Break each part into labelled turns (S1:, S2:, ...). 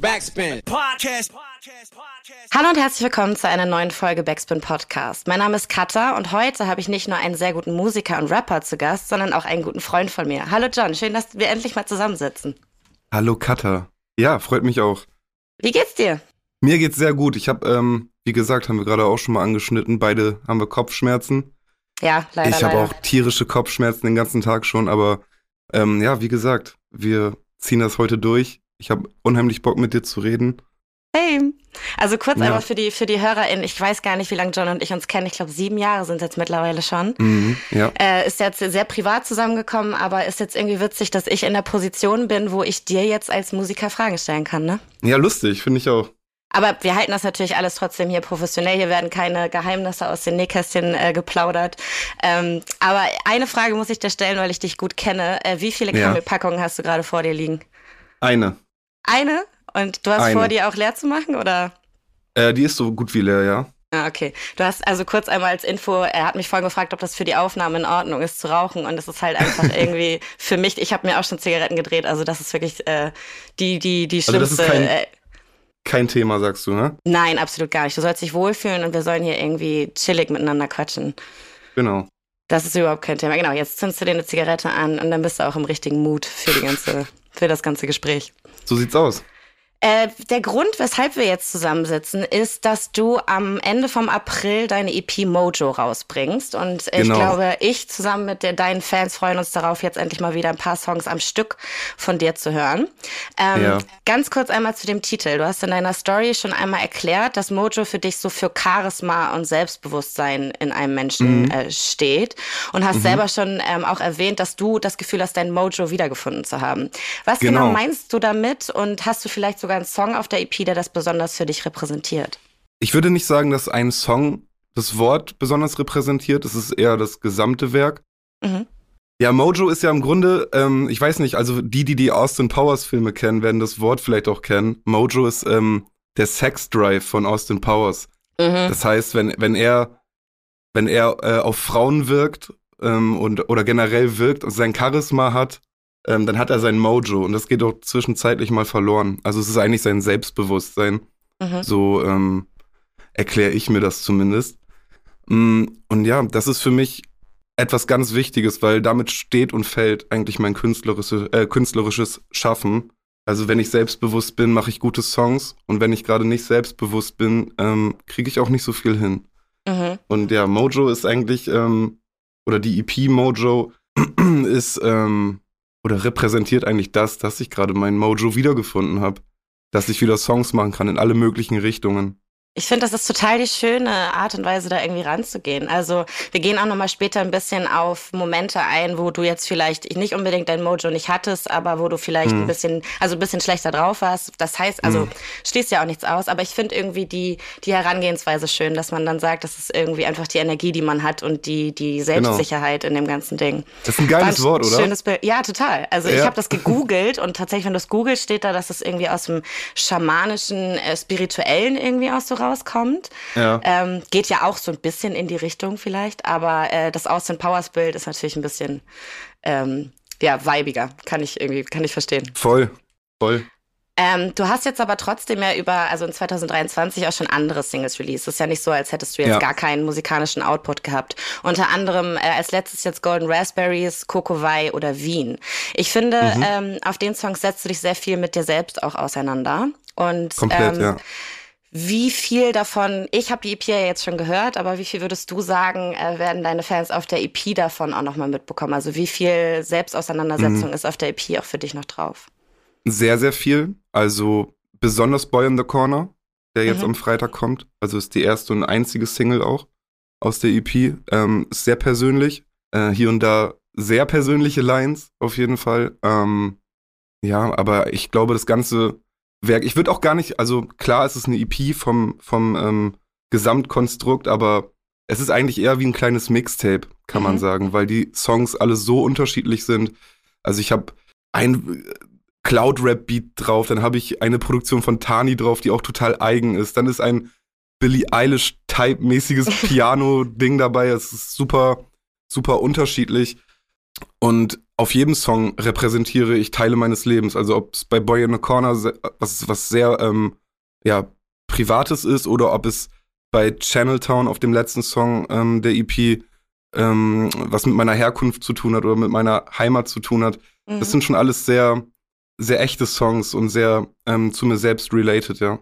S1: Backspin. Podcast.
S2: Hallo und herzlich willkommen zu einer neuen Folge Backspin Podcast. Mein Name ist Katha und heute habe ich nicht nur einen sehr guten Musiker und Rapper zu Gast, sondern auch einen guten Freund von mir. Hallo John, schön, dass wir endlich mal zusammensitzen.
S3: Hallo Katha. Ja, freut mich auch.
S2: Wie geht's dir?
S3: Mir geht's sehr gut. Ich habe, ähm, wie gesagt, haben wir gerade auch schon mal angeschnitten, beide haben wir Kopfschmerzen.
S2: Ja, leider.
S3: Ich habe auch tierische Kopfschmerzen den ganzen Tag schon, aber ähm, ja, wie gesagt, wir ziehen das heute durch. Ich habe unheimlich Bock mit dir zu reden.
S2: Hey. Also kurz
S3: Ja.
S2: einmal für die, für die HörerInnen, ich weiß gar nicht, wie lange John und ich uns kennen. Ich glaube, sieben Jahre sind es jetzt mittlerweile schon.
S3: Mhm, ja.
S2: Äh, ist jetzt sehr privat zusammengekommen, aber ist jetzt irgendwie witzig, dass ich in der Position bin, wo ich dir jetzt als Musiker Fragen stellen kann, ne?
S3: ja, lustig, finde ich auch.
S2: Aber wir halten das natürlich alles trotzdem hier professionell. Hier werden keine Geheimnisse aus den Nähkästchen äh, geplaudert. Ähm, aber eine Frage muss ich dir stellen, weil ich dich gut kenne. Äh, wie viele
S3: Ja.
S2: Krammelpackungen hast du gerade vor dir liegen?
S3: Eine.
S2: Eine? Und du hast
S3: Eine.
S2: vor, die auch leer zu machen, oder?
S3: Äh, die ist so gut wie leer, ja.
S2: Ah, okay. Du hast also kurz einmal als Info, er hat mich vorhin gefragt, ob das für die Aufnahme in Ordnung ist zu rauchen und das ist halt einfach irgendwie für mich, ich habe mir auch schon Zigaretten gedreht, also das ist wirklich äh, die die die
S3: Also das
S2: schlimmste
S3: ist kein-
S2: äh,
S3: Kein Thema, sagst du, ne?
S2: Nein, absolut gar nicht. Du sollst dich wohlfühlen und wir sollen hier irgendwie chillig miteinander quatschen.
S3: Genau.
S2: Das ist überhaupt kein Thema. Genau, jetzt zündest du dir eine Zigarette an und dann bist du auch im richtigen Mut für die ganze, für das ganze Gespräch.
S3: So sieht's aus.
S2: Äh, der Grund, weshalb wir jetzt zusammensitzen, ist, dass du am Ende vom April deine EP Mojo rausbringst. Und ich
S3: Genau.
S2: glaube, ich zusammen mit der, deinen Fans freuen uns darauf, jetzt endlich mal wieder ein paar Songs am Stück von dir zu hören. Ähm,
S3: Ja.
S2: Ganz kurz einmal zu dem Titel. Du hast in deiner Story schon einmal erklärt, dass Mojo für dich so für Charisma und Selbstbewusstsein in einem Menschen
S3: Mhm.
S2: äh, steht. Und hast selber schon ähm, auch erwähnt, dass du das Gefühl hast, dein Mojo wiedergefunden zu haben. Was genau,
S3: Genau.
S2: meinst du damit? Und hast du vielleicht sogar einen Song auf der EP, der das besonders für dich repräsentiert?
S3: Ich würde nicht sagen, dass ein Song das Wort besonders repräsentiert. Es ist eher das gesamte Werk.
S2: Mhm.
S3: Ja, Mojo ist ja im Grunde, ähm, ich weiß nicht, also die, die die Austin Powers Filme kennen, werden das Wort vielleicht auch kennen. Mojo ist ähm, der Sex Drive von Austin Powers.
S2: Mhm.
S3: Das heißt, wenn, wenn er, wenn er äh, auf Frauen wirkt ähm, und, oder generell wirkt und sein Charisma hat, ähm, dann hat er sein Mojo und das geht auch zwischenzeitlich mal verloren. Also es ist eigentlich sein Selbstbewusstsein.
S2: Mhm.
S3: So ähm, erkläre ich mir das zumindest. Mm, Und ja, das ist für mich etwas ganz Wichtiges, weil damit steht und fällt eigentlich mein künstlerische, äh, künstlerisches Schaffen. Also wenn ich selbstbewusst bin, mache ich gute Songs und wenn ich gerade nicht selbstbewusst bin, ähm, kriege ich auch nicht so viel hin.
S2: Mhm.
S3: Und ja, Mojo ist eigentlich, ähm, oder die EP Mojo ist, ähm, oder repräsentiert eigentlich das, dass ich gerade mein Mojo wiedergefunden habe. Dass ich wieder Songs machen kann in alle möglichen Richtungen.
S2: Ich finde, das ist total die schöne Art und Weise, da irgendwie ranzugehen. Also wir gehen auch nochmal später ein bisschen auf Momente ein, wo du jetzt vielleicht nicht unbedingt dein Mojo nicht hattest, aber wo du vielleicht
S3: Mhm.
S2: ein bisschen, also ein bisschen schlechter drauf warst. Das heißt, also
S3: Mhm.
S2: schließt ja auch nichts aus, aber ich finde irgendwie die, die Herangehensweise schön, dass man dann sagt, das ist irgendwie einfach die Energie, die man hat und die, die Selbstsicherheit in dem ganzen Ding.
S3: Das ist ein geiles
S2: ein
S3: Wort, oder?
S2: Schönes Bild. Ja, total. Also ich
S3: Ja.
S2: habe das gegoogelt und tatsächlich, wenn du es googelst, steht da, dass es irgendwie aus dem schamanischen, äh, spirituellen irgendwie auch so rauskommt.
S3: Ja.
S2: Ähm, geht ja auch so ein bisschen in die Richtung vielleicht, aber äh, das Austin Powers Bild ist natürlich ein bisschen ähm, ja weibiger, kann ich irgendwie kann ich verstehen.
S3: Voll. Voll.
S2: Ähm, du hast jetzt aber trotzdem ja über, also in 2023 auch schon andere Singles released. Es ist ja nicht so, als hättest du jetzt
S3: Ja.
S2: gar keinen musikalischen Output gehabt. Unter anderem äh, als letztes jetzt Golden Raspberries, Coco Vai oder Wien. Ich finde,
S3: Mhm.
S2: ähm, auf den Songs setzt du dich sehr viel mit dir selbst auch auseinander. Und
S3: Komplett,
S2: ähm,
S3: ja.
S2: Wie viel davon, ich habe die EP ja jetzt schon gehört, aber wie viel würdest du sagen, äh, werden deine Fans auf der EP davon auch nochmal mitbekommen? Also wie viel Selbstauseinandersetzung
S3: Mhm.
S2: ist auf der EP auch für dich noch drauf?
S3: Sehr, sehr viel. Also besonders Boy in the Corner, der jetzt
S2: Mhm.
S3: am Freitag kommt. Also ist die erste und einzige Single auch aus der EP. Ähm, ist sehr persönlich. Äh, hier und da sehr persönliche Lines auf jeden Fall. Ähm, ja, aber ich glaube, das ganze Werk, ich würde auch gar nicht, also klar, es ist eine EP vom, vom ähm, Gesamtkonstrukt, aber es ist eigentlich eher wie ein kleines Mixtape, kann man
S2: Mhm.
S3: sagen, weil die Songs alle so unterschiedlich sind. Also ich habe ein äh, Cloud-Rap-Beat drauf, dann habe ich eine Produktion von Tani drauf, die auch total eigen ist. Dann ist ein Billie Eilish-Type-mäßiges Piano-Ding dabei. Es ist super, super unterschiedlich. Und auf jedem Song repräsentiere ich Teile meines Lebens. Also ob es bei Boy in the Corner was, was sehr ähm, ja, Privates ist oder ob es bei Channeltown auf dem letzten Song ähm, der EP ähm, was mit meiner Herkunft zu tun hat oder mit meiner Heimat zu tun hat. Mhm. Das sind schon alles sehr, sehr echte Songs und sehr ähm, zu mir selbst related, ja.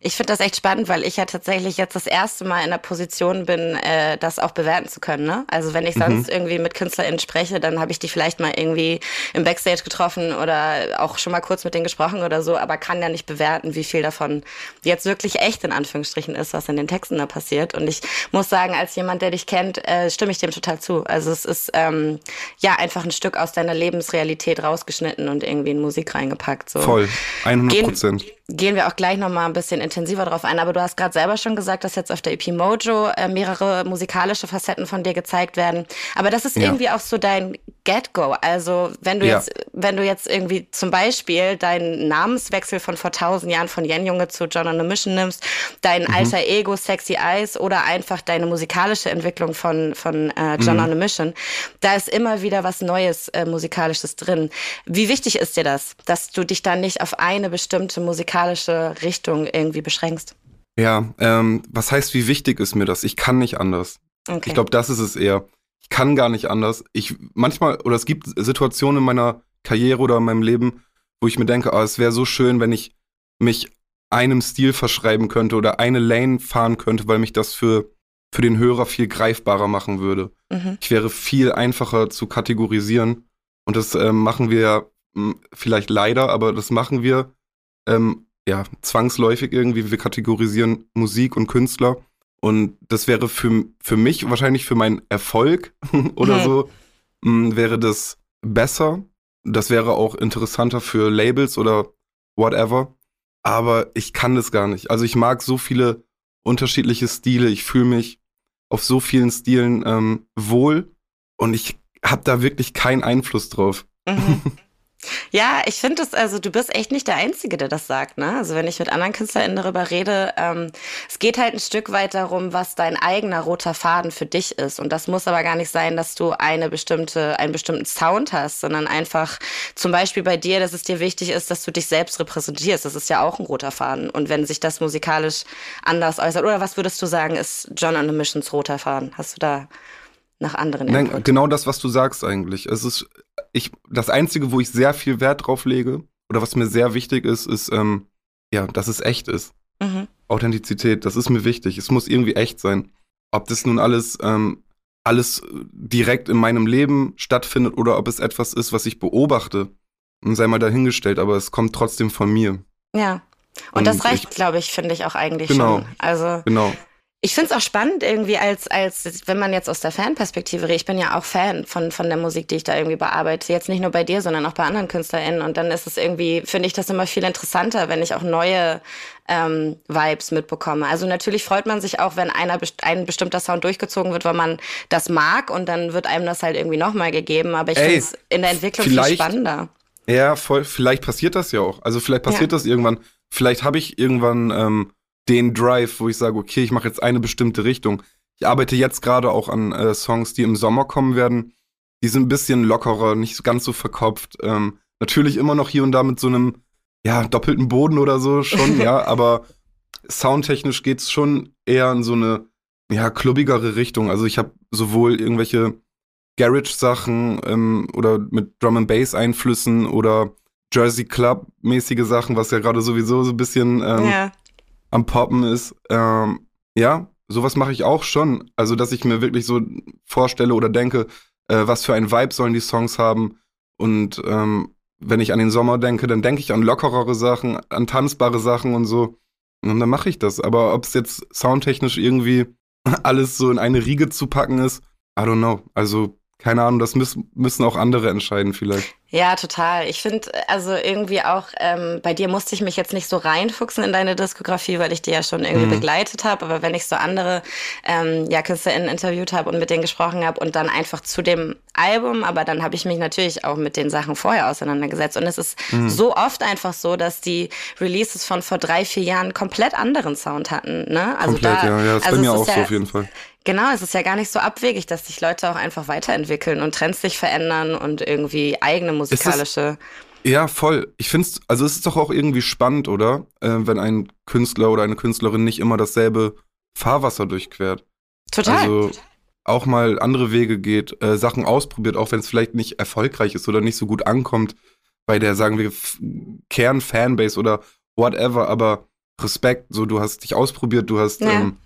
S2: Ich finde das echt spannend, weil ich ja tatsächlich jetzt das erste Mal in der Position bin, äh, das auch bewerten zu können. Ne? Also wenn ich sonst mhm. irgendwie mit KünstlerInnen spreche, dann habe ich die vielleicht mal irgendwie im Backstage getroffen oder auch schon mal kurz mit denen gesprochen oder so, aber kann ja nicht bewerten, wie viel davon jetzt wirklich echt in Anführungsstrichen ist, was in den Texten da passiert. Und ich muss sagen, als jemand, der dich kennt, äh, stimme ich dem total zu. Also es ist ähm, ja einfach ein Stück aus deiner Lebensrealität rausgeschnitten und irgendwie in Musik reingepackt. So.
S3: Voll, 100 Prozent
S2: gehen wir auch gleich nochmal ein bisschen intensiver drauf ein. Aber du hast gerade selber schon gesagt, dass jetzt auf der EP Mojo äh, mehrere musikalische Facetten von dir gezeigt werden. Aber das ist ja. irgendwie auch so dein Get-Go. Also wenn du ja. jetzt, wenn du jetzt irgendwie zum Beispiel deinen Namenswechsel von vor tausend Jahren von Yen Junge zu John on a Mission nimmst, dein mhm. alter Ego Sexy Eyes oder einfach deine musikalische Entwicklung von, von äh, John mhm. on a Mission, da ist immer wieder was Neues äh, musikalisches drin. Wie wichtig ist dir das, dass du dich dann nicht auf eine bestimmte musikalische Richtung irgendwie beschränkst.
S3: Ja, ähm, was heißt, wie wichtig ist mir das? Ich kann nicht anders. Okay. Ich glaube, das ist es eher. Ich kann gar nicht anders. Ich manchmal, oder es gibt Situationen in meiner Karriere oder in meinem Leben, wo ich mir denke, oh, es wäre so schön, wenn ich mich einem Stil verschreiben könnte oder eine Lane fahren könnte, weil mich das für, für den Hörer viel greifbarer machen würde. Mhm. Ich wäre viel einfacher zu kategorisieren. Und das äh, machen wir hm, vielleicht leider, aber das machen wir ähm, ja, zwangsläufig irgendwie. Wir kategorisieren Musik und Künstler. Und das wäre für, für mich, wahrscheinlich für meinen Erfolg oder mhm. so, mh, mm, wäre das besser. Das wäre auch interessanter für Labels oder whatever. Aber ich kann das gar nicht. Also ich mag so viele unterschiedliche Stile. Ich fühle mich auf so vielen Stilen ähm, wohl und ich habe da wirklich keinen Einfluss drauf. Mhm.
S2: Ja, ich finde es, also du bist echt nicht der Einzige, der das sagt, ne? Also wenn ich mit anderen KünstlerInnen darüber rede, ähm, es geht halt ein Stück weit darum, was dein eigener roter Faden für dich ist. Und das muss aber gar nicht sein, dass du eine bestimmte, einen bestimmten Sound hast, sondern einfach zum Beispiel bei dir, dass es dir wichtig ist, dass du dich selbst repräsentierst. Das ist ja auch ein roter Faden. Und wenn sich das musikalisch anders äußert, oder was würdest du sagen, ist John on the Missions roter Faden? Hast du da nach anderen
S3: Nein, genau das, was du sagst eigentlich. Es ist ich, das Einzige, wo ich sehr viel Wert drauf lege, oder was mir sehr wichtig ist, ist, ähm, ja, dass es echt ist. Mhm. Authentizität, das ist mir wichtig. Es muss irgendwie echt sein. Ob das nun alles, ähm, alles direkt in meinem Leben stattfindet oder ob es etwas ist, was ich beobachte, sei mal dahingestellt, aber es kommt trotzdem von mir.
S2: Ja. Und, Und das reicht, glaube ich, finde ich auch eigentlich genau, schon. Also
S3: genau.
S2: Ich finde es auch spannend irgendwie, als, als wenn man jetzt aus der Fanperspektive redet. Ich bin ja auch Fan von, von der Musik, die ich da irgendwie bearbeite. Jetzt nicht nur bei dir, sondern auch bei anderen KünstlerInnen. Und dann ist es irgendwie, finde ich das immer viel interessanter, wenn ich auch neue ähm, Vibes mitbekomme. Also natürlich freut man sich auch, wenn einer ein bestimmter Sound durchgezogen wird, weil man das mag und dann wird einem das halt irgendwie nochmal gegeben. Aber ich finde es in der Entwicklung viel spannender.
S3: Ja, voll, vielleicht passiert das ja auch. Also vielleicht passiert ja. das irgendwann. Vielleicht habe ich irgendwann. Ähm, den Drive, wo ich sage, okay, ich mache jetzt eine bestimmte Richtung. Ich arbeite jetzt gerade auch an äh, Songs, die im Sommer kommen werden. Die sind ein bisschen lockerer, nicht ganz so verkopft. Ähm, natürlich immer noch hier und da mit so einem, ja, doppelten Boden oder so schon, ja, aber soundtechnisch geht's schon eher in so eine, ja, klubbigere Richtung. Also ich habe sowohl irgendwelche Garage-Sachen ähm, oder mit Drum and Bass Einflüssen oder Jersey Club mäßige Sachen, was ja gerade sowieso so ein bisschen ähm, ja am Poppen ist. Ähm, ja, sowas mache ich auch schon. Also, dass ich mir wirklich so vorstelle oder denke, äh, was für ein Vibe sollen die Songs haben. Und ähm, wenn ich an den Sommer denke, dann denke ich an lockerere Sachen, an tanzbare Sachen und so. Und dann mache ich das. Aber ob es jetzt soundtechnisch irgendwie alles so in eine Riege zu packen ist, I don't know. Also, keine Ahnung, das müssen, müssen auch andere entscheiden vielleicht.
S2: Ja, total. Ich finde, also irgendwie auch, ähm, bei dir musste ich mich jetzt nicht so reinfuchsen in deine Diskografie, weil ich die ja schon irgendwie mhm. begleitet habe. Aber wenn ich so andere ähm, ja, KünstlerInnen interviewt habe und mit denen gesprochen habe und dann einfach zu dem Album, aber dann habe ich mich natürlich auch mit den Sachen vorher auseinandergesetzt. Und es ist mhm. so oft einfach so, dass die Releases von vor drei, vier Jahren komplett anderen Sound hatten. Ne?
S3: Also Komplett, da, ja, ja, ist also bei mir auch ja, so auf jeden Fall
S2: Genau, es ist ja gar nicht so abwegig, dass sich Leute auch einfach weiterentwickeln und Trends sich verändern und irgendwie eigene musikalische.
S3: Ja, voll. Ich finde es, also es ist doch auch irgendwie spannend, oder? Äh, wenn ein Künstler oder eine Künstlerin nicht immer dasselbe Fahrwasser durchquert.
S2: Total.
S3: Also auch mal andere Wege geht, äh, Sachen ausprobiert, auch wenn es vielleicht nicht erfolgreich ist oder nicht so gut ankommt bei der, sagen wir, Kern-Fanbase oder whatever, aber Respekt, so du hast dich ausprobiert, du hast, ja. ähm,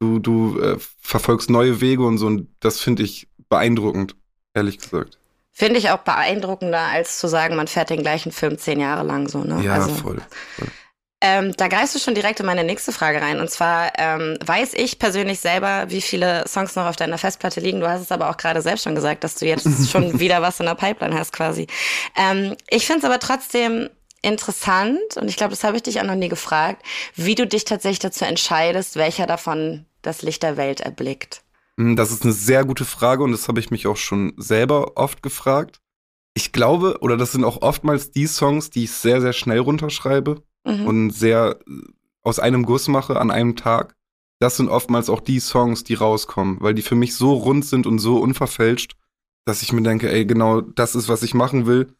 S3: du, du äh, verfolgst neue Wege und so und das finde ich beeindruckend, ehrlich gesagt.
S2: Finde ich auch beeindruckender, als zu sagen, man fährt den gleichen Film zehn Jahre lang so, ne?
S3: Ja, also, voll. voll.
S2: Ähm, da greifst du schon direkt in meine nächste Frage rein. Und zwar ähm, weiß ich persönlich selber, wie viele Songs noch auf deiner Festplatte liegen. Du hast es aber auch gerade selbst schon gesagt, dass du jetzt schon wieder was in der Pipeline hast quasi. Ähm, ich finde es aber trotzdem interessant, und ich glaube, das habe ich dich auch noch nie gefragt, wie du dich tatsächlich dazu entscheidest, welcher davon das Licht der Welt erblickt.
S3: Hm, das ist eine sehr gute Frage und das habe ich mich auch schon selber oft gefragt. Ich glaube, oder das sind auch oftmals die Songs, die ich sehr, sehr schnell runterschreibe mhm. und sehr äh, aus einem Guss mache an einem Tag. Das sind oftmals auch die Songs, die rauskommen, weil die für mich so rund sind und so unverfälscht, dass ich mir denke, ey, genau das ist, was ich machen will.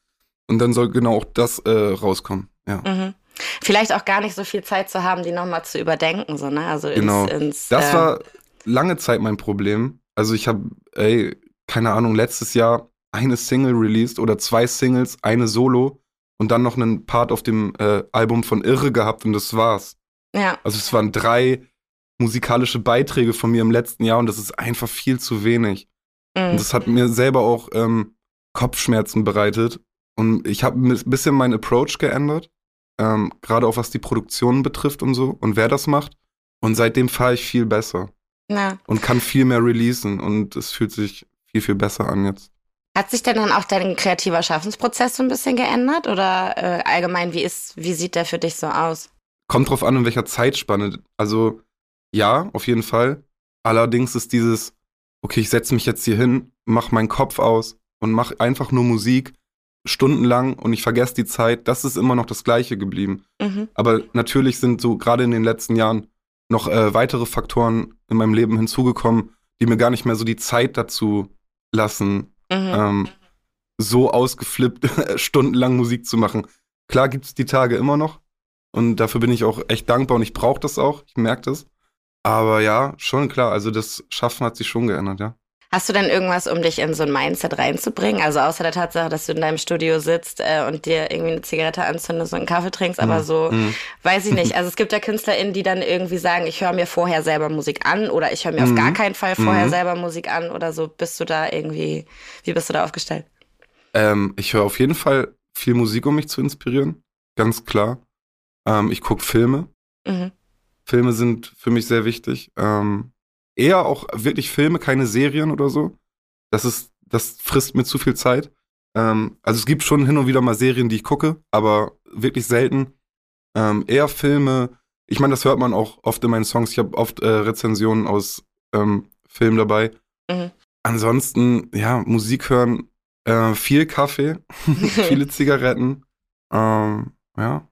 S3: Und dann soll genau auch das äh, rauskommen. Ja.
S2: Mhm. Vielleicht auch gar nicht so viel Zeit zu haben, die nochmal zu überdenken, so, ne? Also
S3: genau.
S2: ins, ins
S3: Das äh, war lange Zeit mein Problem. Also ich habe, ey, keine Ahnung, letztes Jahr eine Single released oder zwei Singles, eine Solo und dann noch einen Part auf dem äh, Album von Irre gehabt und das war's.
S2: Ja.
S3: Also es waren drei musikalische Beiträge von mir im letzten Jahr und das ist einfach viel zu wenig. Mhm. Und das hat mir selber auch ähm, Kopfschmerzen bereitet. Und ich habe ein bisschen meinen Approach geändert, ähm, gerade auch was die Produktion betrifft und so und wer das macht. Und seitdem fahre ich viel besser.
S2: Ja.
S3: Und kann viel mehr releasen und es fühlt sich viel, viel besser an jetzt.
S2: Hat sich denn dann auch dein kreativer Schaffensprozess so ein bisschen geändert oder äh, allgemein, wie ist, wie sieht der für dich so aus?
S3: Kommt drauf an, in welcher Zeitspanne. Also ja, auf jeden Fall. Allerdings ist dieses, okay, ich setze mich jetzt hier hin, mach meinen Kopf aus und mach einfach nur Musik stundenlang und ich vergesse die Zeit, das ist immer noch das Gleiche geblieben. Mhm. Aber natürlich sind so gerade in den letzten Jahren noch äh, weitere Faktoren in meinem Leben hinzugekommen, die mir gar nicht mehr so die Zeit dazu lassen, Mhm. Ähm, so ausgeflippt, stundenlang Musik zu machen. Klar gibt es die Tage immer noch. Und dafür bin ich auch echt dankbar und ich brauche das auch. Ich merke das. Aber ja, schon klar. Also das Schaffen hat sich schon geändert, ja.
S2: Hast du denn irgendwas, um dich in so ein Mindset reinzubringen? Also außer der Tatsache, dass du in deinem Studio sitzt äh, und dir irgendwie eine Zigarette anzündest und einen Kaffee trinkst, aber mm. so, mm. weiß ich nicht. Also es gibt ja KünstlerInnen, die dann irgendwie sagen, ich höre mir vorher selber Musik an oder ich höre mir mm. auf gar keinen Fall vorher mm. selber Musik an oder so. Bist du da irgendwie, wie bist du da aufgestellt?
S3: Ähm, ich höre auf jeden Fall viel Musik, um mich zu inspirieren. Ganz klar. Ähm, ich gucke Filme. Mhm. Filme sind für mich sehr wichtig. Ähm, eher auch wirklich Filme, keine Serien oder so. Das ist, das frisst mir zu viel Zeit. Ähm, also es gibt schon hin und wieder mal Serien, die ich gucke, aber wirklich selten. Ähm, eher Filme. Ich meine, das hört man auch oft in meinen Songs. Ich habe oft äh, Rezensionen aus ähm, Filmen dabei. Mhm. Ansonsten, ja, Musik hören, äh, viel Kaffee, viele Zigaretten. Ähm, ja,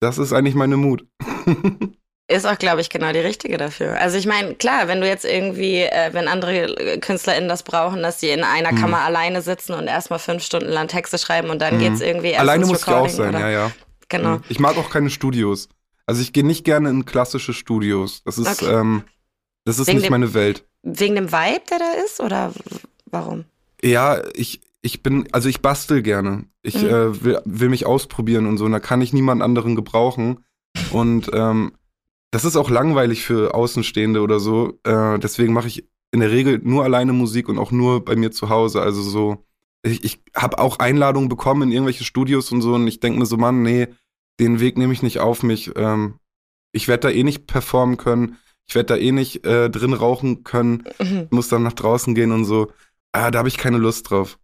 S3: das ist eigentlich meine Mut.
S2: ist auch, glaube ich, genau die richtige dafür. Also ich meine, klar, wenn du jetzt irgendwie, äh, wenn andere KünstlerInnen das brauchen, dass sie in einer mhm. Kammer alleine sitzen und erstmal fünf Stunden lang Texte schreiben und dann mhm. es irgendwie erst
S3: Alleine muss ich auch sein, oder? ja, ja.
S2: Genau.
S3: Mhm. Ich mag auch keine Studios. Also ich gehe nicht gerne in klassische Studios. Das ist, okay. ähm, das ist nicht
S2: dem,
S3: meine Welt.
S2: Wegen dem Vibe, der da ist, oder warum?
S3: Ja, ich, ich bin, also ich bastel gerne. Ich mhm. äh, will, will mich ausprobieren und so. Und da kann ich niemand anderen gebrauchen. Und ähm, das ist auch langweilig für Außenstehende oder so. Äh, deswegen mache ich in der Regel nur alleine Musik und auch nur bei mir zu Hause. Also so, ich, ich habe auch Einladungen bekommen in irgendwelche Studios und so und ich denke mir so, Mann, nee, den Weg nehme ich nicht auf mich. Ähm, ich werde da eh nicht performen können. Ich werde da eh nicht äh, drin rauchen können. Mhm. Muss dann nach draußen gehen und so. Ah, da habe ich keine Lust drauf.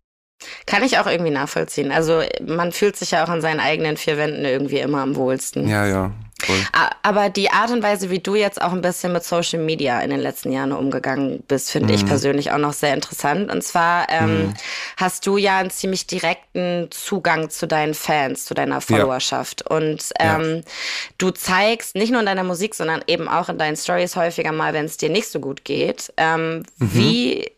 S2: Kann ich auch irgendwie nachvollziehen. Also man fühlt sich ja auch an seinen eigenen vier Wänden irgendwie immer am wohlsten.
S3: Ja, ja. Voll.
S2: Aber die Art und Weise, wie du jetzt auch ein bisschen mit Social Media in den letzten Jahren umgegangen bist, finde mhm. ich persönlich auch noch sehr interessant. Und zwar ähm, mhm. hast du ja einen ziemlich direkten Zugang zu deinen Fans, zu deiner Followerschaft. Ja. Und ähm, ja. du zeigst nicht nur in deiner Musik, sondern eben auch in deinen Stories häufiger mal, wenn es dir nicht so gut geht, ähm, mhm. wie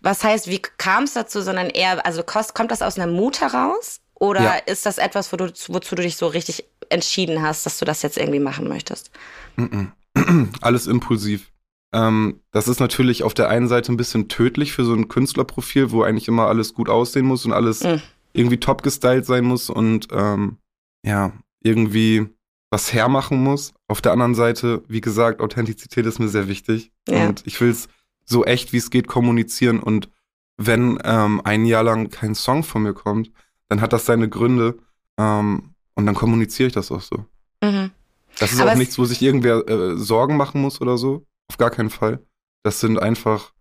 S2: was heißt, wie kam es dazu, sondern eher, also kommt das aus einer Mut heraus? Oder ja. ist das etwas, wo du, wozu du dich so richtig entschieden hast, dass du das jetzt irgendwie machen möchtest?
S3: Alles impulsiv. Ähm, das ist natürlich auf der einen Seite ein bisschen tödlich für so ein Künstlerprofil, wo eigentlich immer alles gut aussehen muss und alles mhm. irgendwie top gestylt sein muss und ähm, ja, irgendwie was hermachen muss. Auf der anderen Seite, wie gesagt, Authentizität ist mir sehr wichtig. Ja. Und ich will es so echt wie es geht kommunizieren. Und wenn ähm, ein Jahr lang kein Song von mir kommt, dann hat das seine Gründe. Ähm, und dann kommuniziere ich das auch so. Mhm. Das ist Aber auch nichts, wo sich irgendwer äh, Sorgen machen muss oder so. Auf gar keinen Fall. Das sind einfach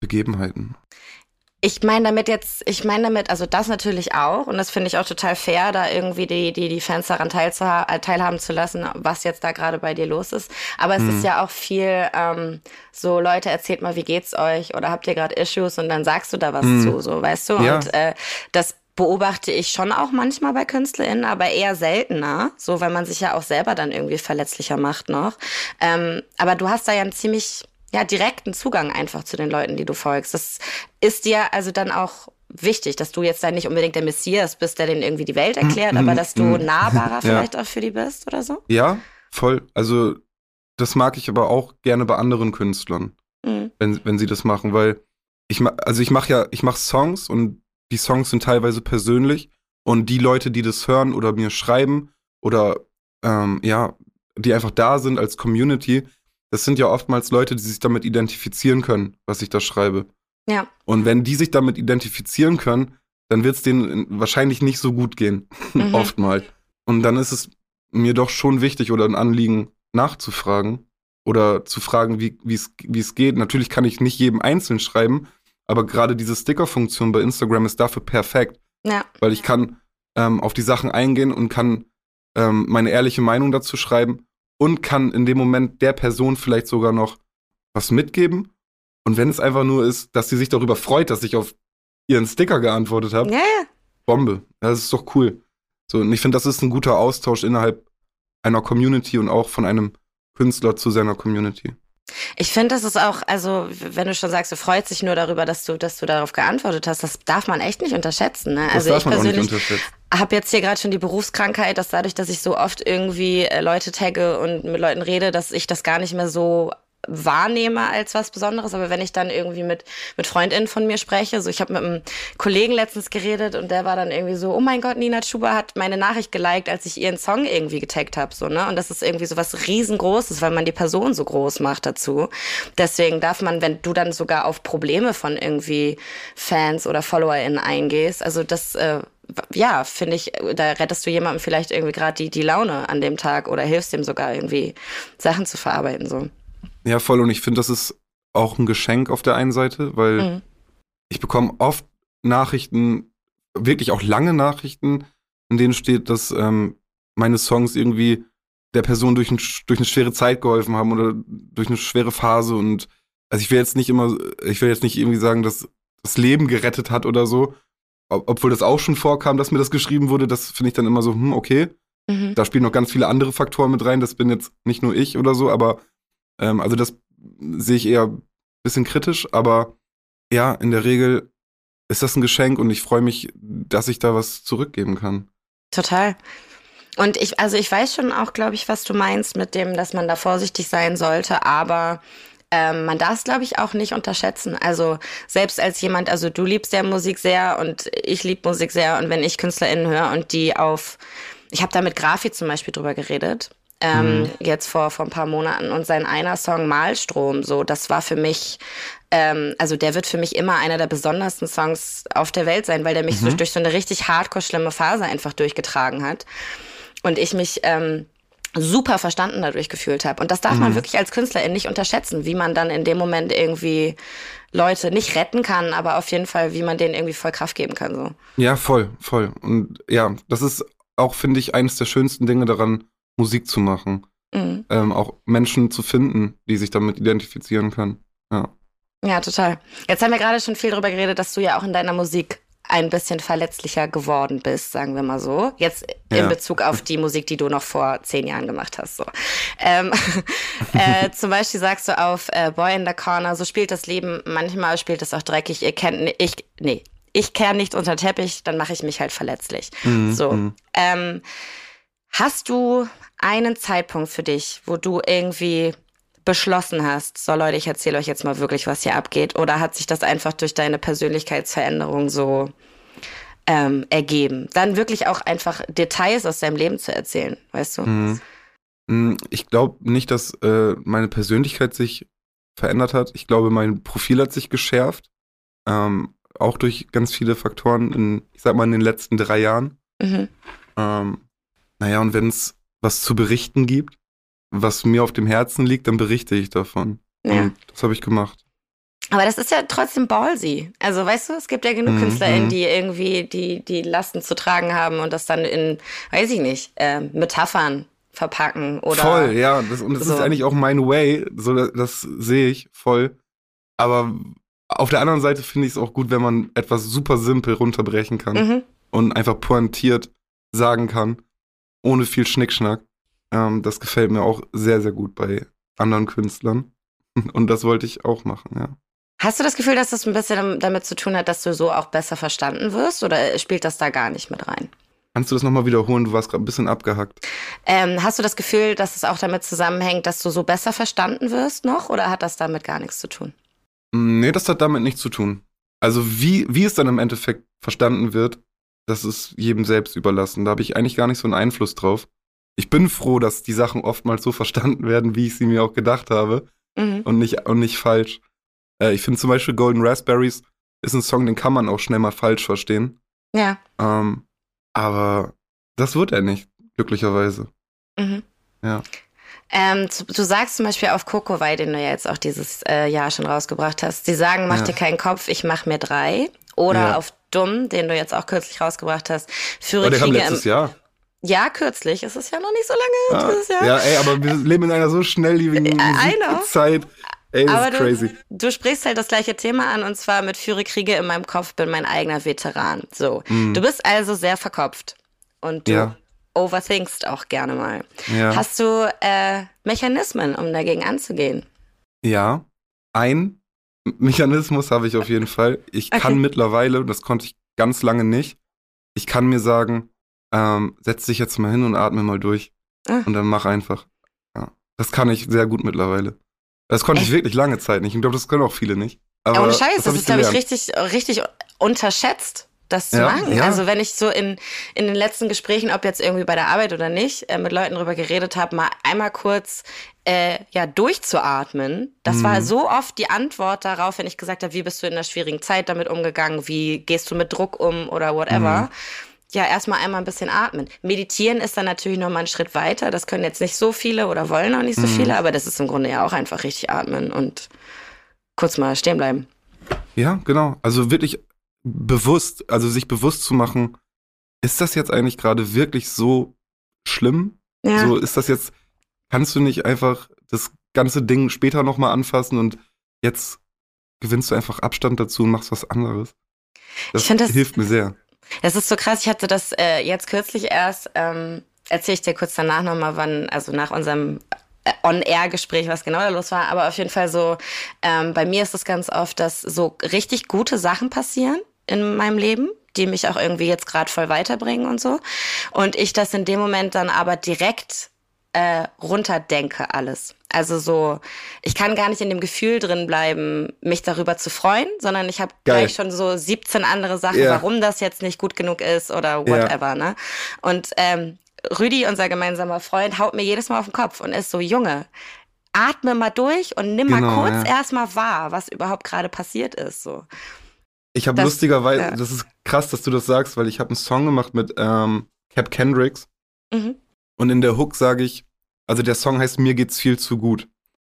S3: Begebenheiten.
S2: Ich meine damit jetzt, ich meine damit, also das natürlich auch, und das finde ich auch total fair, da irgendwie die, die, die Fans daran äh, teilhaben zu lassen, was jetzt da gerade bei dir los ist. Aber es mhm. ist ja auch viel so, Leute, erzählt mal, wie geht's euch? Oder habt ihr gerade Issues? Und dann sagst du da was mhm. zu, so, weißt du? Ja. Und äh, das beobachte ich schon auch manchmal bei KünstlerInnen, aber eher seltener, so weil man sich ja auch selber dann irgendwie verletzlicher macht noch. Ähm, aber du hast da ja einen ziemlich ja, direkten Zugang einfach zu den Leuten, die du folgst. Das ist dir also dann auch wichtig, dass du jetzt dann nicht unbedingt der Messias bist, der denen irgendwie die Welt erklärt, aber dass du mhm. nahbarer vielleicht auch für die bist oder so?
S3: Ja, voll. Also das mag ich aber auch gerne bei anderen Künstlern, mhm. wenn, wenn sie das machen, weil ich also ich mache ja, ich mache Songs und die Songs sind teilweise persönlich und die Leute, die das hören oder mir schreiben oder ähm, ja, die einfach da sind als Community, das sind ja oftmals Leute, die sich damit identifizieren können, was ich da schreibe.
S2: Ja.
S3: Und wenn die sich damit identifizieren können, dann wird es denen wahrscheinlich nicht so gut gehen, mhm. oftmals. Und dann ist es mir doch schon wichtig oder ein Anliegen nachzufragen oder zu fragen, wie es geht. Natürlich kann ich nicht jedem einzeln schreiben, aber gerade diese Sticker-Funktion bei Instagram ist dafür perfekt.
S2: Ja.
S3: Weil ich kann ähm, auf die Sachen eingehen und kann ähm, meine ehrliche Meinung dazu schreiben und kann in dem Moment der Person vielleicht sogar noch was mitgeben. Und wenn es einfach nur ist, dass sie sich darüber freut, dass ich auf ihren Sticker geantwortet habe,
S2: ja, ja.
S3: Bombe. Das ist doch cool. So, und ich finde, das ist ein guter Austausch innerhalb einer Community und auch von einem Künstler zu seiner Community.
S2: Ich finde, das ist auch, also wenn du schon sagst, du freust dich nur darüber, dass du, dass du darauf geantwortet hast, das darf man echt nicht unterschätzen. Ne?
S3: Das
S2: also
S3: ich persönlich
S2: habe jetzt hier gerade schon die Berufskrankheit, dass dadurch, dass ich so oft irgendwie äh, Leute tagge und mit Leuten rede, dass ich das gar nicht mehr so wahrnehme als was Besonderes, aber wenn ich dann irgendwie mit mit Freundinnen von mir spreche, so ich habe mit einem Kollegen letztens geredet und der war dann irgendwie so, oh mein Gott, Nina Schuber hat meine Nachricht geliked, als ich ihren Song irgendwie getaggt habe, so ne, und das ist irgendwie so was riesengroßes, weil man die Person so groß macht dazu. Deswegen darf man, wenn du dann sogar auf Probleme von irgendwie Fans oder FollowerInnen eingehst, also das äh, ja, finde ich, da rettest du jemandem vielleicht irgendwie gerade die, die Laune an dem Tag oder hilfst dem sogar irgendwie Sachen zu verarbeiten, so.
S3: Ja, voll. Und ich finde, das ist auch ein Geschenk auf der einen Seite, weil mhm. ich bekomme oft Nachrichten, wirklich auch lange Nachrichten, in denen steht, dass ähm, meine Songs irgendwie der Person durch, ein, durch eine schwere Zeit geholfen haben oder durch eine schwere Phase. Und also ich will jetzt nicht immer, ich will jetzt nicht irgendwie sagen, dass das Leben gerettet hat oder so, obwohl das auch schon vorkam, dass mir das geschrieben wurde, das finde ich dann immer so, hm, okay. Mhm. Da spielen noch ganz viele andere Faktoren mit rein. Das bin jetzt nicht nur ich oder so, aber ähm, also das sehe ich eher ein bisschen kritisch, aber ja, in der Regel ist das ein Geschenk und ich freue mich, dass ich da was zurückgeben kann.
S2: Total. Und ich, also ich weiß schon auch, glaube ich, was du meinst mit dem, dass man da vorsichtig sein sollte, aber ähm, man darf es, glaube ich, auch nicht unterschätzen. Also selbst als jemand, also du liebst ja Musik sehr und ich liebe Musik sehr und wenn ich KünstlerInnen höre und die auf, ich habe da mit Grafi zum Beispiel drüber geredet ähm, mhm. jetzt vor, vor ein paar Monaten. Und sein einer Song Malstrom, so, das war für mich, ähm, also der wird für mich immer einer der besondersten Songs auf der Welt sein, weil der mich mhm. so, durch so eine richtig hardcore schlimme Phase einfach durchgetragen hat. Und ich mich ähm, super verstanden dadurch gefühlt habe. Und das darf mhm. man wirklich als Künstlerin nicht unterschätzen, wie man dann in dem Moment irgendwie Leute nicht retten kann, aber auf jeden Fall, wie man denen irgendwie voll Kraft geben kann. So.
S3: Ja, voll, voll. Und ja, das ist auch, finde ich, eines der schönsten Dinge daran, Musik zu machen. mhm. ähm, auch Menschen zu finden, die sich damit identifizieren können. Ja.
S2: Ja, total. Jetzt haben wir gerade schon viel darüber geredet, dass du ja auch in deiner Musik ein bisschen verletzlicher geworden bist, sagen wir mal so. Jetzt in ja. Bezug auf die Musik, die du noch vor zehn Jahren gemacht hast. So. Ähm, äh, zum Beispiel sagst du auf äh, Boy in the Corner, so spielt das Leben, manchmal spielt es auch dreckig, ihr kennt, ich, nee, ich kehre nicht unter Teppich, dann mache ich mich halt verletzlich. Mhm, so. Mhm. Ähm, hast du einen Zeitpunkt für dich, wo du irgendwie beschlossen hast, so Leute, ich erzähle euch jetzt mal wirklich, was hier abgeht? Oder hat sich das einfach durch deine Persönlichkeitsveränderung so ähm, ergeben? Dann wirklich auch einfach Details aus deinem Leben zu erzählen, weißt du? Mhm.
S3: mhm. Ich glaube nicht, dass äh, meine Persönlichkeit sich verändert hat. Ich glaube, mein Profil hat sich geschärft. Ähm, auch durch ganz viele Faktoren in, ich sag mal, in den letzten drei Jahren. Mhm. Ähm, naja, und wenn es was zu berichten gibt, was mir auf dem Herzen liegt, dann berichte ich davon. Ja. Und das habe ich gemacht.
S2: Aber das ist ja trotzdem ballsy. Also weißt du, es gibt ja genug mhm. KünstlerInnen, mhm. die irgendwie die, die Lasten zu tragen haben und das dann in, weiß ich nicht, äh, Metaphern verpacken oder.
S3: Voll, ja. Das, und das so. ist eigentlich auch mein Way. So, das, das sehe ich voll. Aber auf der anderen Seite finde ich es auch gut, wenn man etwas super simpel runterbrechen kann mhm. und einfach pointiert sagen kann, ohne viel Schnickschnack. Ähm, das gefällt mir auch sehr, sehr gut bei anderen Künstlern. Und das wollte ich auch machen, ja.
S2: Hast du das Gefühl, dass das ein bisschen damit zu tun hat, dass du so auch besser verstanden wirst oder spielt das da gar nicht mit rein?
S3: Kannst du das nochmal wiederholen? Du warst gerade ein bisschen abgehackt.
S2: Ähm, hast du das Gefühl, dass es auch damit zusammenhängt, dass du so besser verstanden wirst noch oder hat das damit gar nichts zu tun?
S3: Mm, nee, das hat damit nichts zu tun. Also wie, wie es dann im Endeffekt verstanden wird, das ist jedem selbst überlassen. Da habe ich eigentlich gar nicht so einen Einfluss drauf ich bin froh, dass die Sachen oftmals so verstanden werden, wie ich sie mir auch gedacht habe mhm. und, nicht, und nicht falsch. Äh, ich finde zum Beispiel Golden Raspberries ist ein Song, den kann man auch schnell mal falsch verstehen.
S2: Ja.
S3: Ähm, aber das wird er nicht, glücklicherweise. Mhm. Ja.
S2: Ähm, du sagst zum Beispiel auf Kokowai, den du ja jetzt auch dieses äh, Jahr schon rausgebracht hast, sie sagen, mach ja. dir keinen Kopf, ich mach mir drei. Oder ja. auf Dumm, den du jetzt auch kürzlich rausgebracht hast, führe
S3: oh, der Kriege kam letztes Jahr.
S2: Ja, kürzlich. Es ist ja noch nicht so lange.
S3: Ah, Jahr. Ja, ey, aber wir leben in einer so schnelllebigen Zeit. Ey, das
S2: aber
S3: ist crazy.
S2: Du, du, sprichst halt das gleiche Thema an und zwar mit Führe Kriege in meinem Kopf bin mein eigener Veteran. So. Mm. Du bist also sehr verkopft und du ja. overthinkst auch gerne mal. Ja. Hast du äh, Mechanismen, um dagegen anzugehen?
S3: Ja. Ein Mechanismus habe ich auf jeden Fall. Ich okay. kann mittlerweile, das konnte ich ganz lange nicht, ich kann mir sagen, ähm, setz dich jetzt mal hin und atme mal durch. Ah. Und dann mach einfach. Ja. Das kann ich sehr gut mittlerweile. Das konnte Echt? ich wirklich lange Zeit nicht. Ich glaube, das können auch viele nicht.
S2: Aber ja, ohne Scheiß, das, das ist, glaube ich, richtig, richtig unterschätzt, das zu ja, machen. Ja. Also wenn ich so in, in den letzten Gesprächen, ob jetzt irgendwie bei der Arbeit oder nicht, äh, mit Leuten drüber geredet habe, mal einmal kurz äh, ja durchzuatmen. Das mhm. war so oft die Antwort darauf, wenn ich gesagt habe, wie bist du in einer schwierigen Zeit damit umgegangen, wie gehst du mit Druck um oder whatever. Mhm ja erstmal einmal ein bisschen atmen. Meditieren ist dann natürlich noch mal einen Schritt weiter. Das können jetzt nicht so viele oder wollen auch nicht so mhm. viele, aber das ist im Grunde ja auch einfach richtig atmen und kurz mal stehen bleiben.
S3: Ja, genau. Also wirklich bewusst, also sich bewusst zu machen, ist das jetzt eigentlich gerade wirklich so schlimm? Ja. So ist das jetzt, kannst du nicht einfach das ganze Ding später nochmal anfassen und jetzt gewinnst du einfach Abstand dazu und machst was anderes? Das, das hilft mir sehr.
S2: Es ist so krass, ich hatte das äh, jetzt kürzlich erst, ähm, erzähle ich dir kurz danach nochmal, wann, also nach unserem äh, On-Air-Gespräch, was genau da los war, aber auf jeden Fall so, ähm, bei mir ist es ganz oft, dass so richtig gute Sachen passieren in meinem Leben, die mich auch irgendwie jetzt gerade voll weiterbringen und so. Und ich das in dem Moment dann aber direkt äh, runterdenke alles. Also so, ich kann gar nicht in dem Gefühl drin bleiben, mich darüber zu freuen, sondern ich habe gleich schon so 17 andere Sachen, yeah. warum das jetzt nicht gut genug ist oder whatever. Yeah. Ne? Und ähm, Rüdi, unser gemeinsamer Freund, haut mir jedes Mal auf den Kopf und ist so, Junge, atme mal durch und nimm genau, mal kurz ja. erstmal wahr, was überhaupt gerade passiert ist. So.
S3: Ich habe lustigerweise, ja. das ist krass, dass du das sagst, weil ich habe einen Song gemacht mit ähm, Cap Kendricks. Mhm. Und in der Hook sage ich, also der Song heißt Mir geht's viel zu gut.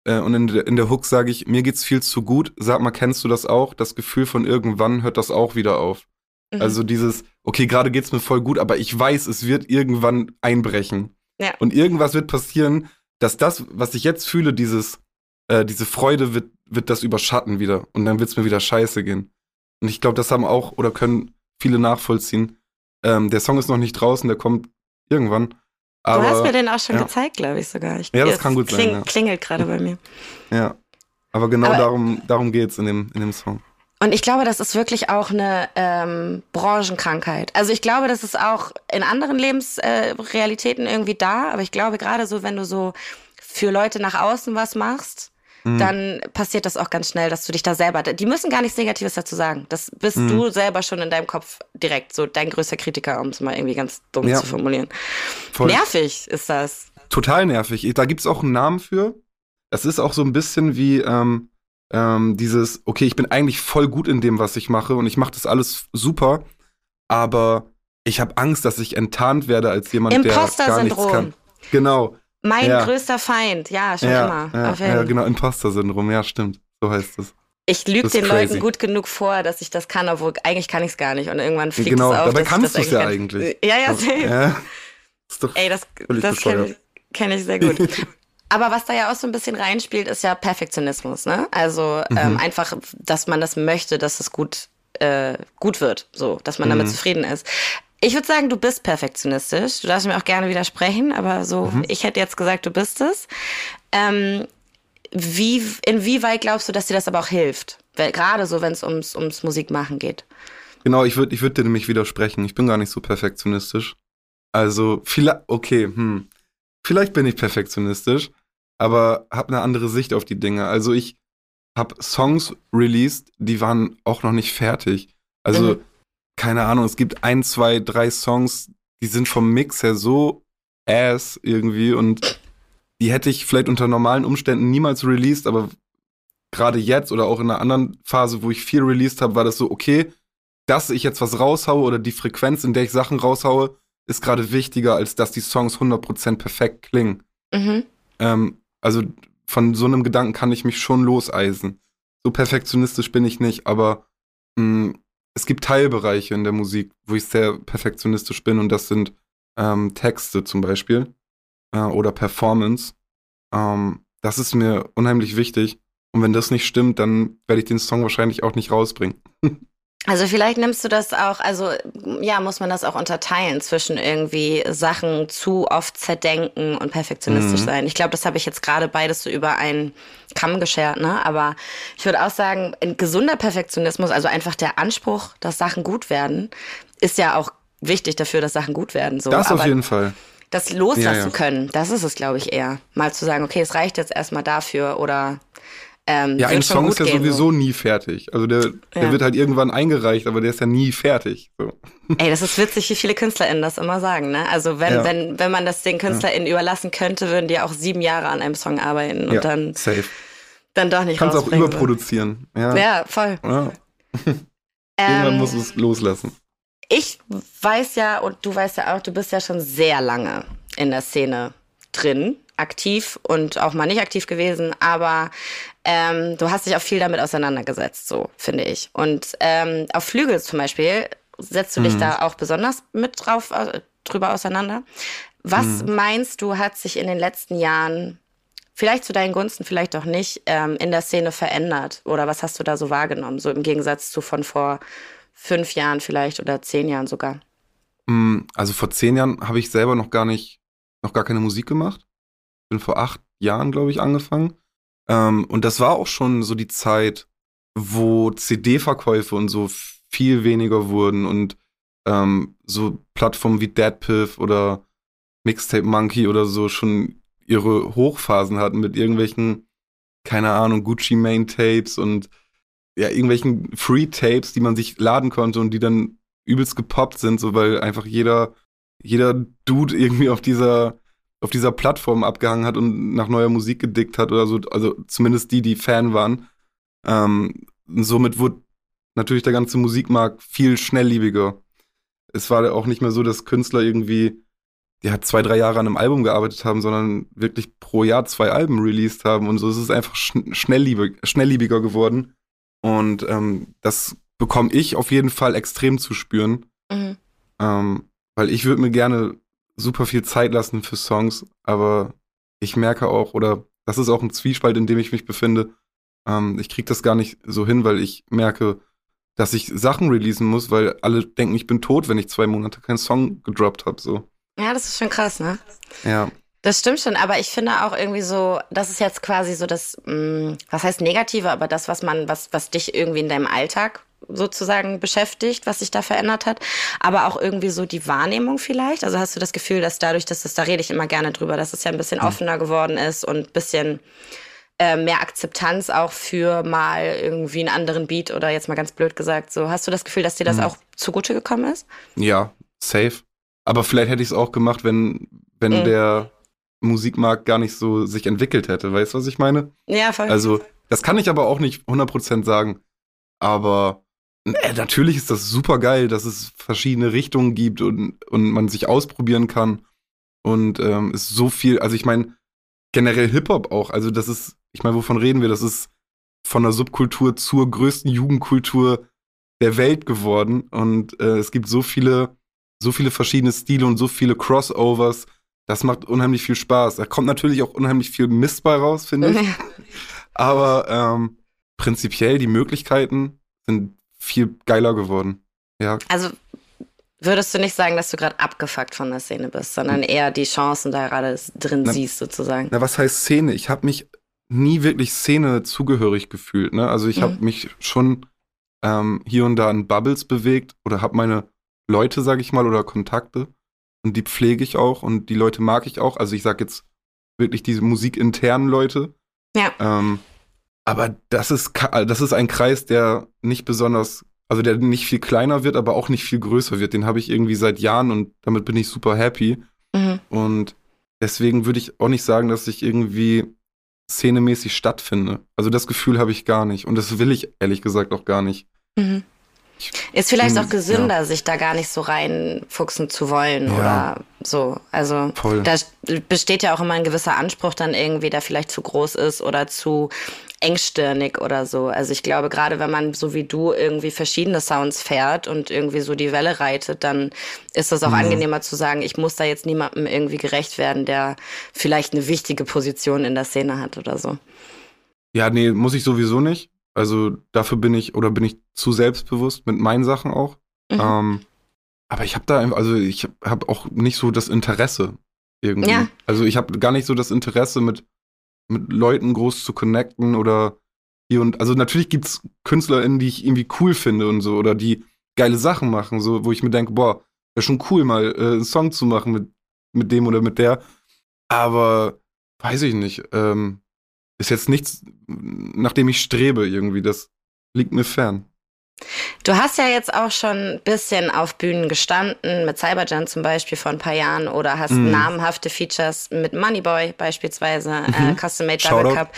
S3: Äh, und in der, in der Hook sage ich, mir geht's viel zu gut. Sag mal, kennst du das auch? Das Gefühl von irgendwann hört das auch wieder auf. Mhm. Also dieses, okay, gerade geht's mir voll gut, aber ich weiß, es wird irgendwann einbrechen. Ja. Und irgendwas wird passieren, dass das, was ich jetzt fühle, dieses, äh, diese Freude wird, wird das überschatten wieder und dann wird es mir wieder scheiße gehen. Und ich glaube, das haben auch oder können viele nachvollziehen. Ähm, der Song ist noch nicht draußen, der kommt irgendwann. Aber,
S2: du hast mir den auch schon ja. gezeigt, glaube ich sogar. Ich,
S3: ja, das kann gut kling, sein. Ja.
S2: Klingelt gerade bei mir.
S3: Ja, aber genau aber, darum, darum geht es in dem, in dem Song.
S2: Und ich glaube, das ist wirklich auch eine ähm, Branchenkrankheit. Also ich glaube, das ist auch in anderen Lebensrealitäten äh, irgendwie da, aber ich glaube gerade so, wenn du so für Leute nach außen was machst, mhm. dann passiert das auch ganz schnell, dass du dich da selber, die müssen gar nichts Negatives dazu sagen. Das bist mhm. du selber schon in deinem Kopf direkt so dein größter Kritiker, um es mal irgendwie ganz dumm ja. zu formulieren. Voll. Nervig ist das.
S3: Total nervig. Da gibt's auch einen Namen für. Das ist auch so ein bisschen wie, ähm, ähm, dieses, okay, ich bin eigentlich voll gut in dem, was ich mache und ich mache das alles super, aber ich habe Angst, dass ich enttarnt werde als jemand, der gar nichts kann. Genau.
S2: Mein ja. größter Feind, ja, schon ja, immer.
S3: Ja, ja, genau, Imposter-Syndrom, ja, stimmt. So heißt es.
S2: Ich lüge den crazy. Leuten gut genug vor, dass ich das kann, obwohl eigentlich kann ich es gar nicht. Und irgendwann fliegt
S3: genau,
S2: es auf.
S3: Dabei kannst du es ja eigentlich.
S2: Ja, ja, safe. Ja.
S3: Ist doch
S2: Ey, das, das kenne kenn ich sehr gut. Aber was da ja auch so ein bisschen reinspielt, ist ja Perfektionismus, ne? Also ähm, mhm. ähm, einfach, dass man das möchte, dass es gut, äh, gut wird, so, dass man mhm. damit zufrieden ist. Ich würde sagen, du bist perfektionistisch. Du darfst mir auch gerne widersprechen, aber so, mhm. ich hätte jetzt gesagt, du bist es. Ähm, wie, inwieweit glaubst du, dass dir das aber auch hilft? Weil, gerade so, wenn es ums, ums Musikmachen geht.
S3: Genau, ich würde ich würd dir nämlich widersprechen. Ich bin gar nicht so perfektionistisch. Also, vielleicht, okay, hm. Vielleicht bin ich perfektionistisch, aber habe eine andere Sicht auf die Dinge. Also ich habe Songs released, die waren auch noch nicht fertig. Also mhm. Keine Ahnung, es gibt ein, zwei, drei Songs, die sind vom Mix her so ass irgendwie und die hätte ich vielleicht unter normalen Umständen niemals released, aber gerade jetzt oder auch in einer anderen Phase, wo ich viel released habe, war das so, okay, dass ich jetzt was raushaue oder die Frequenz, in der ich Sachen raushaue, ist gerade wichtiger, als dass die Songs 100% perfekt klingen. Mhm. Ähm, also von so einem Gedanken kann ich mich schon loseisen. So perfektionistisch bin ich nicht, aber mh, mm, es gibt Teilbereiche in der Musik, wo ich sehr perfektionistisch bin und das sind ähm, Texte zum Beispiel äh, oder Performance. Ähm, das ist mir unheimlich wichtig und wenn das nicht stimmt, dann werde ich den Song wahrscheinlich auch nicht rausbringen.
S2: Also vielleicht nimmst du das auch, also ja, muss man das auch unterteilen zwischen irgendwie Sachen zu oft zerdenken und perfektionistisch mhm. sein. Ich glaube, das habe ich jetzt gerade beides so über einen Kamm geschert, ne? Aber ich würde auch sagen, ein gesunder Perfektionismus, also einfach der Anspruch, dass Sachen gut werden, ist ja auch wichtig dafür, dass Sachen gut werden. So.
S3: Das Aber auf jeden Fall.
S2: Das loslassen ja, ja. können, das ist es, glaube ich, eher. Mal zu sagen, okay, es reicht jetzt erstmal dafür oder ähm,
S3: ja, ein Song ist ja gehen, sowieso so. nie fertig. Also der, der ja. wird halt irgendwann eingereicht, aber der ist ja nie fertig. So.
S2: Ey, das ist witzig, wie viele KünstlerInnen das immer sagen, ne? Also wenn, ja. wenn, wenn man das den KünstlerInnen ja. überlassen könnte, würden die auch sieben Jahre an einem Song arbeiten und dann,
S3: safe.
S2: dann doch nicht
S3: Kannst auch überproduzieren. Ja,
S2: voll.
S3: Ja. Irgendwann ähm, muss es loslassen.
S2: Ich weiß ja, und du weißt ja auch, du bist ja schon sehr lange in der Szene drin aktiv und auch mal nicht aktiv gewesen, aber ähm, du hast dich auch viel damit auseinandergesetzt, so finde ich. Und ähm, auf Flügel zum Beispiel setzt du dich mhm. da auch besonders mit drauf äh, drüber auseinander. Was mhm. meinst du, hat sich in den letzten Jahren vielleicht zu deinen Gunsten, vielleicht auch nicht, ähm, in der Szene verändert? Oder was hast du da so wahrgenommen? So im Gegensatz zu von vor fünf Jahren vielleicht oder zehn Jahren sogar?
S3: Mm, also vor zehn Jahren habe ich selber noch gar nicht, noch gar keine Musik gemacht bin vor acht Jahren, glaube ich, angefangen. Ähm, und das war auch schon so die Zeit, wo CD-Verkäufe und so viel weniger wurden und ähm, so Plattformen wie Deadpiff oder Mixtape Monkey oder so schon ihre Hochphasen hatten mit irgendwelchen, keine Ahnung, Gucci Main Tapes und ja, irgendwelchen Free Tapes, die man sich laden konnte und die dann übelst gepoppt sind, so weil einfach jeder, jeder Dude irgendwie auf dieser auf dieser Plattform abgehangen hat und nach neuer Musik gedickt hat oder so, also zumindest die, die Fan waren. Ähm, somit wurde natürlich der ganze Musikmarkt viel schnellliebiger. Es war auch nicht mehr so, dass Künstler irgendwie, die hat zwei, drei Jahre an einem Album gearbeitet haben, sondern wirklich pro Jahr zwei Alben released haben und so ist es einfach schn schnellliebig, schnellliebiger geworden. Und ähm, das bekomme ich auf jeden Fall extrem zu spüren. Mhm. Ähm, weil ich würde mir gerne super viel Zeit lassen für Songs, aber ich merke auch, oder das ist auch ein Zwiespalt, in dem ich mich befinde. Ähm, ich kriege das gar nicht so hin, weil ich merke, dass ich Sachen releasen muss, weil alle denken, ich bin tot, wenn ich zwei Monate keinen Song gedroppt habe. So.
S2: Ja, das ist schon krass, ne?
S3: Ja.
S2: Das stimmt schon, aber ich finde auch irgendwie so, das ist jetzt quasi so das, mh, mm, was heißt Negative, aber das, was man, was, was dich irgendwie in deinem Alltag sozusagen beschäftigt, was sich da verändert hat, aber auch irgendwie so die Wahrnehmung vielleicht. Also hast du das Gefühl, dass dadurch, dass das, da rede ich immer gerne drüber, dass es ja ein bisschen hm. offener geworden ist und ein bisschen äh, mehr Akzeptanz auch für mal irgendwie einen anderen Beat oder jetzt mal ganz blöd gesagt. So, hast du das Gefühl, dass dir das mhm. auch zugute gekommen ist?
S3: Ja, safe. Aber vielleicht hätte ich es auch gemacht, wenn, wenn mhm. der Musikmarkt gar nicht so sich entwickelt hätte. Weißt du, was ich meine?
S2: Ja, voll.
S3: Also, das kann ich aber auch nicht 100% sagen. Aber natürlich ist das super geil, dass es verschiedene Richtungen gibt und, und man sich ausprobieren kann. Und ähm, ist so viel, also ich meine, generell Hip-Hop auch. Also, das ist ich meine, wovon reden wir? Das ist von der Subkultur zur größten Jugendkultur der Welt geworden. Und äh, es gibt so viele, so viele verschiedene Stile und so viele Crossovers. Das macht unheimlich viel Spaß. Da kommt natürlich auch unheimlich viel Mist bei raus, finde ich. Aber ähm, prinzipiell die Möglichkeiten sind viel geiler geworden. Ja.
S2: Also würdest du nicht sagen, dass du gerade abgefuckt von der Szene bist, sondern eher die Chancen da gerade drin na, siehst, sozusagen.
S3: Na, was heißt Szene? Ich habe mich nie wirklich Szene zugehörig gefühlt. Ne? Also ich mhm. habe mich schon ähm, hier und da in Bubbles bewegt oder habe meine Leute, sage ich mal, oder Kontakte und die pflege ich auch und die Leute mag ich auch. Also ich sage jetzt wirklich diese musikinternen Leute.
S2: Ja.
S3: Ähm, aber das ist, das ist ein Kreis, der nicht besonders, also der nicht viel kleiner wird, aber auch nicht viel größer wird. Den habe ich irgendwie seit Jahren und damit bin ich super happy. Mhm. Und deswegen würde ich auch nicht sagen, dass ich irgendwie szenemäßig stattfinde. Also das Gefühl habe ich gar nicht. Und das will ich ehrlich gesagt auch gar nicht.
S2: Mhm. Ist vielleicht auch gesünder, ja. sich da gar nicht so reinfuchsen zu wollen ja. oder so. Also Voll. da besteht ja auch immer ein gewisser Anspruch dann irgendwie, der vielleicht zu groß ist oder zu engstirnig oder so. Also ich glaube, gerade wenn man so wie du irgendwie verschiedene Sounds fährt und irgendwie so die Welle reitet, dann ist das auch mhm. angenehmer zu sagen, ich muss da jetzt niemandem irgendwie gerecht werden, der vielleicht eine wichtige Position in der Szene hat oder so.
S3: Ja, nee, muss ich sowieso nicht. Also dafür bin ich oder bin ich zu selbstbewusst mit meinen Sachen auch. Mhm. Ähm, aber ich habe da, also ich habe auch nicht so das Interesse irgendwie. Ja. Also ich habe gar nicht so das Interesse mit mit Leuten groß zu connecten oder hier und also natürlich gibt's KünstlerInnen, die ich irgendwie cool finde und so oder die geile Sachen machen, so wo ich mir denke, boah, wäre schon cool mal äh, einen Song zu machen mit mit dem oder mit der, aber weiß ich nicht, ähm, ist jetzt nichts, nach dem ich strebe irgendwie, das liegt mir fern.
S2: Du hast ja jetzt auch schon ein bisschen auf Bühnen gestanden, mit Cybergen zum Beispiel vor ein paar Jahren oder hast mm. namenhafte Features mit Moneyboy beispielsweise, äh, mhm. äh, Custom Made Double Shoutout. Cup.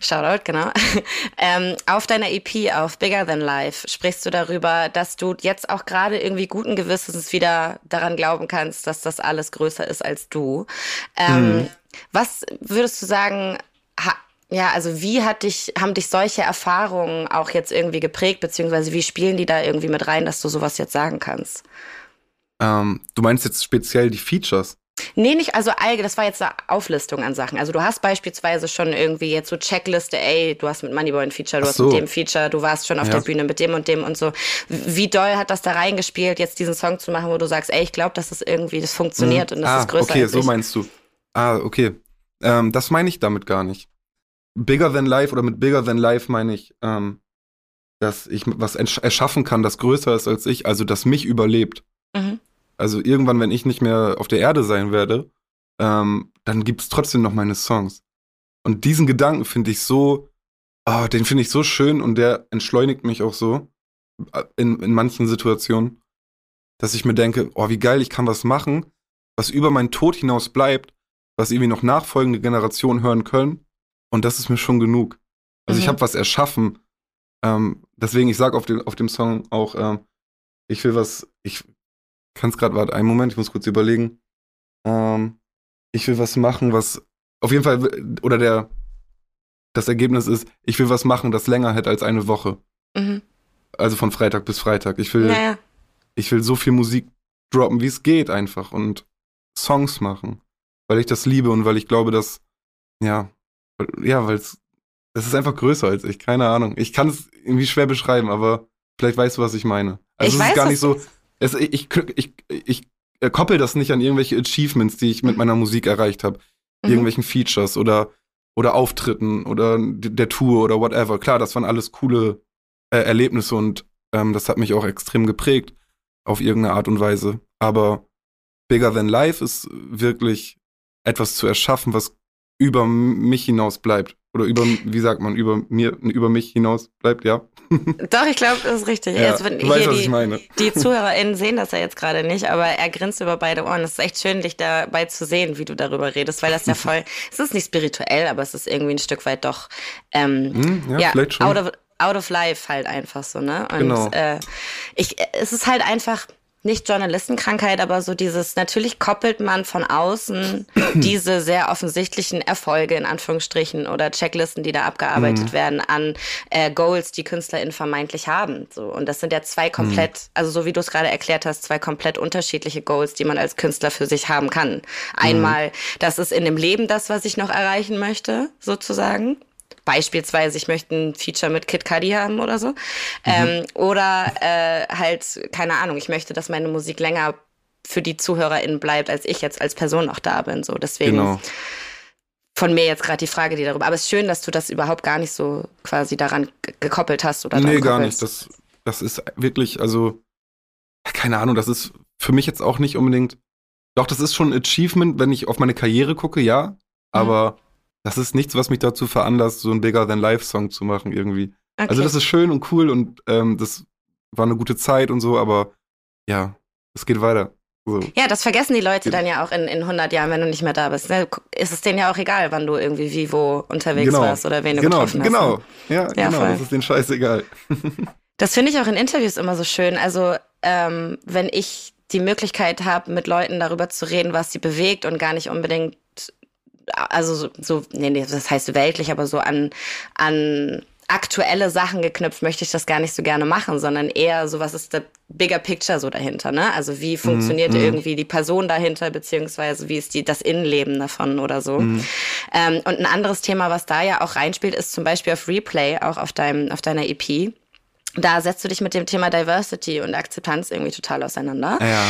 S2: Shoutout, genau. ähm, auf deiner EP, auf Bigger Than Life, sprichst du darüber, dass du jetzt auch gerade irgendwie guten Gewissens wieder daran glauben kannst, dass das alles größer ist als du. Ähm, mm. Was würdest du sagen, ja, also wie hat dich, haben dich solche Erfahrungen auch jetzt irgendwie geprägt, beziehungsweise wie spielen die da irgendwie mit rein, dass du sowas jetzt sagen kannst?
S3: Ähm, du meinst jetzt speziell die Features?
S2: Nee, nicht, also Alge, das war jetzt eine Auflistung an Sachen. Also du hast beispielsweise schon irgendwie jetzt so Checkliste, ey, du hast mit Moneyboy ein Feature, du so. hast mit dem Feature, du warst schon auf ja. der Bühne mit dem und dem und so. Wie doll hat das da reingespielt, jetzt diesen Song zu machen, wo du sagst, ey, ich glaube, dass das irgendwie, das funktioniert mhm. und das ah, ist größer
S3: okay, so meinst du. Ah, okay. Ähm, das meine ich damit gar nicht. Bigger Than Life oder mit Bigger Than Life meine ich, ähm, dass ich was erschaffen kann, das größer ist als ich, also das mich überlebt. Mhm. Also irgendwann, wenn ich nicht mehr auf der Erde sein werde, ähm, dann gibt es trotzdem noch meine Songs. Und diesen Gedanken finde ich so, oh, den finde ich so schön und der entschleunigt mich auch so äh, in, in manchen Situationen, dass ich mir denke, oh, wie geil, ich kann was machen, was über meinen Tod hinaus bleibt, was irgendwie noch nachfolgende Generationen hören können und das ist mir schon genug. Also mhm. ich habe was erschaffen. Ähm, deswegen, ich sage auf, dem auf dem Song auch, ähm, ich will was, ich kann es gerade, warte, einen Moment, ich muss kurz überlegen. Ähm, ich will was machen, was auf jeden Fall, oder der, das Ergebnis ist, ich will was machen, das länger hält als eine Woche. Mhm. Also von Freitag bis Freitag. Ich will, naja. ich will so viel Musik droppen, wie es geht einfach und Songs machen, weil ich das liebe und weil ich glaube, dass ja, ja, weil es es ist einfach größer als ich, keine Ahnung. Ich kann es irgendwie schwer beschreiben, aber vielleicht weißt du, was ich meine. Also
S2: ich
S3: es
S2: weiß,
S3: ist gar nicht so. Es, ich, ich, ich, ich koppel das nicht an irgendwelche Achievements, die ich mit meiner Musik erreicht habe.
S2: Mhm.
S3: Irgendwelchen Features oder, oder Auftritten oder der Tour oder whatever. Klar, das waren alles coole äh, Erlebnisse und ähm, das hat mich auch extrem geprägt auf irgendeine Art und Weise. Aber Bigger Than Life ist wirklich etwas zu erschaffen, was über mich hinaus bleibt. Oder über, wie sagt man, über mir, über mich hinaus bleibt, ja.
S2: Doch, ich glaube, das ist richtig.
S3: ja
S2: Jetzt, wenn
S3: du weißt, was
S2: die,
S3: ich meine.
S2: Die ZuhörerInnen sehen das ja jetzt gerade nicht, aber er grinst über beide Ohren. Es ist echt schön, dich dabei zu sehen, wie du darüber redest, weil das ja voll, es ist nicht spirituell, aber es ist irgendwie ein Stück weit doch, ähm,
S3: Hm, ja,
S2: ja,
S3: vielleicht schon.
S2: out of, out of life halt einfach so, ne? Und
S3: Genau.
S2: äh, ich, es ist halt einfach nicht Journalistenkrankheit, aber so dieses, natürlich koppelt man von außen diese sehr offensichtlichen Erfolge in Anführungsstrichen oder Checklisten, die da abgearbeitet werden, an äh, Goals, die KünstlerInnen vermeintlich haben. So. Und das sind ja zwei komplett, also so wie du es gerade erklärt hast, zwei komplett unterschiedliche Goals, die man als Künstler für sich haben kann. Einmal, das ist in dem Leben das, was ich noch erreichen möchte, sozusagen. Beispielsweise, ich möchte ein Feature mit Kid Cudi haben oder so. Ähm, oder äh, halt, keine Ahnung, ich möchte, dass meine Musik länger für die ZuhörerInnen bleibt, als ich jetzt als Person noch da bin. So, deswegen
S3: Genau.
S2: von mir jetzt gerade die Frage, die darüber. Aber es ist schön, dass du das überhaupt gar nicht so quasi daran ge- gekoppelt hast oder
S3: Nee, gar
S2: koppelst.
S3: nicht. Das, das ist wirklich, also, keine Ahnung, das ist für mich jetzt auch nicht unbedingt. Doch, das ist schon ein Achievement, wenn ich auf meine Karriere gucke, ja. Aber das ist nichts, was mich dazu veranlasst, so einen Bigger Than Life Song zu machen irgendwie.
S2: okay.
S3: Also, das ist schön und cool und ähm, das war eine gute Zeit und so, aber ja, es geht weiter. So.
S2: ja, das vergessen die Leute dann ja auch in, in 100 Jahren, wenn du nicht mehr da bist. Ne? Ist es denen ja auch egal, wann du irgendwie wie wo unterwegs
S3: Genau.
S2: warst oder wen du
S3: Genau,
S2: getroffen hast. ne?
S3: genau. Ja,
S2: Ja,
S3: genau,
S2: voll.
S3: das ist denen scheißegal.
S2: Das finde ich auch in Interviews immer so schön. Also, ähm, wenn ich die Möglichkeit habe, mit Leuten darüber zu reden, was sie bewegt und gar nicht unbedingt, also so, nee, nee, das heißt weltlich, aber so an, an aktuelle Sachen geknüpft, möchte ich das gar nicht so gerne machen, sondern eher so, was ist der bigger picture so dahinter, ne? Also wie funktioniert
S3: mhm.
S2: irgendwie die Person dahinter, beziehungsweise wie ist die, das Innenleben davon oder so.
S3: Mhm.
S2: Ähm, und ein anderes Thema, was da ja auch reinspielt, ist zum Beispiel auf Replay, auch auf deinem, auf deiner EP. Da setzt du dich mit dem Thema Diversity und Akzeptanz irgendwie total auseinander.
S3: Ja.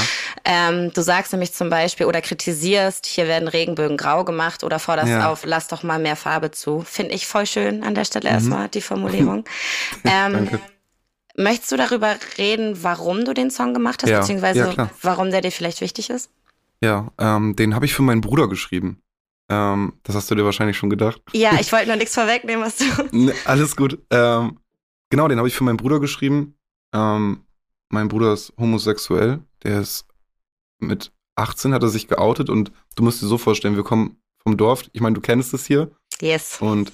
S2: Ähm, du sagst nämlich zum Beispiel oder kritisierst, hier werden Regenbögen grau gemacht oder forderst
S3: Ja.
S2: auf, lass doch mal mehr Farbe zu. Finde ich voll schön an der Stelle erstmal die Formulierung. ähm,
S3: Mhm. Danke.
S2: möchtest du darüber reden, warum du den Song gemacht hast,
S3: Ja.
S2: beziehungsweise warum der dir vielleicht wichtig ist?
S3: Ja, ähm, den habe ich für meinen Bruder geschrieben. Ähm, das hast du dir wahrscheinlich schon gedacht.
S2: Ja, ich wollte nur nichts vorwegnehmen, was du.
S3: Ne, alles gut. Ähm, genau, den habe ich für meinen Bruder geschrieben. Ähm, mein Bruder ist homosexuell. Der ist mit 18 hat er sich geoutet und du musst dir so vorstellen, wir kommen vom Dorf. Ich meine, du kennst es hier
S2: Yes.
S3: und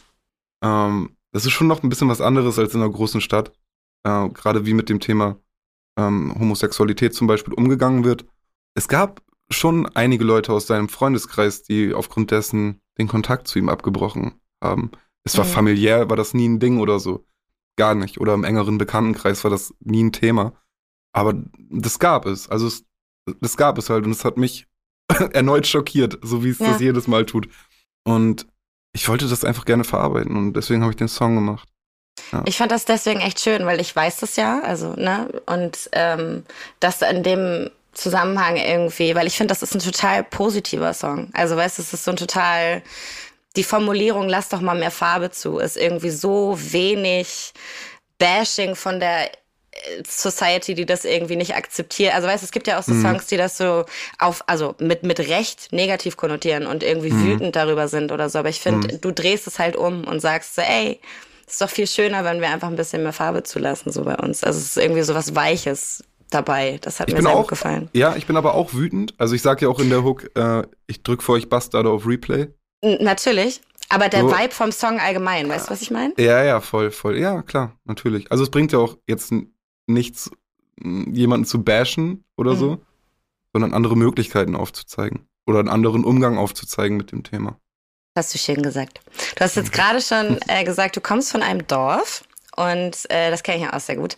S3: ähm, das ist schon noch ein bisschen was anderes als in einer großen Stadt. Äh, Gerade wie mit dem Thema ähm, Homosexualität zum Beispiel umgegangen wird. Es gab schon einige Leute aus seinem Freundeskreis, die aufgrund dessen den Kontakt zu ihm abgebrochen haben. Es war
S2: Mhm.
S3: familiär, war das nie ein Ding oder so. Gar nicht. Oder im engeren Bekanntenkreis war das nie ein Thema. Aber das gab es. Also es, das gab es halt und es hat mich erneut schockiert, so wie es
S2: Ja.
S3: das jedes Mal tut. Und ich wollte das einfach gerne verarbeiten und deswegen habe ich den Song gemacht.
S2: Ich fand das deswegen echt schön, weil ich weiß das ja, also, ne, und ähm, das in dem Zusammenhang irgendwie, weil ich finde, das ist ein total positiver Song. Also, weißt du, es ist so ein total, die Formulierung, lass doch mal mehr Farbe zu, ist irgendwie so wenig Bashing von der äh, Society, die das irgendwie nicht akzeptiert. Also weißt du, es gibt ja auch so
S3: Mhm.
S2: Songs, die das so auf, also mit, mit Recht negativ konnotieren und irgendwie
S3: Mhm.
S2: wütend darüber sind oder so. Aber ich finde, du drehst es halt um und sagst so, ey, ist doch viel schöner, wenn wir einfach ein bisschen mehr Farbe zulassen, so bei uns. Also es ist irgendwie so was Weiches dabei. Das hat
S3: Ich
S2: mir sehr
S3: auch,
S2: gut gefallen.
S3: ja, ich bin aber auch wütend. Also ich sage ja auch in der Hook, äh, ich drück für euch Bastarde auf Replay.
S2: Natürlich. Aber der
S3: So.
S2: Vibe vom Song allgemein, weißt du, was ich meine?
S3: Ja, ja, voll, voll. Ja, klar, natürlich. Also es bringt ja auch jetzt nichts, jemanden zu bashen oder
S2: Mhm.
S3: so, sondern andere Möglichkeiten aufzuzeigen. Oder einen anderen Umgang aufzuzeigen mit dem Thema.
S2: Hast du schön gesagt. Du hast jetzt gerade schon äh, gesagt, du kommst von einem Dorf und äh, das kenne ich ja auch sehr gut.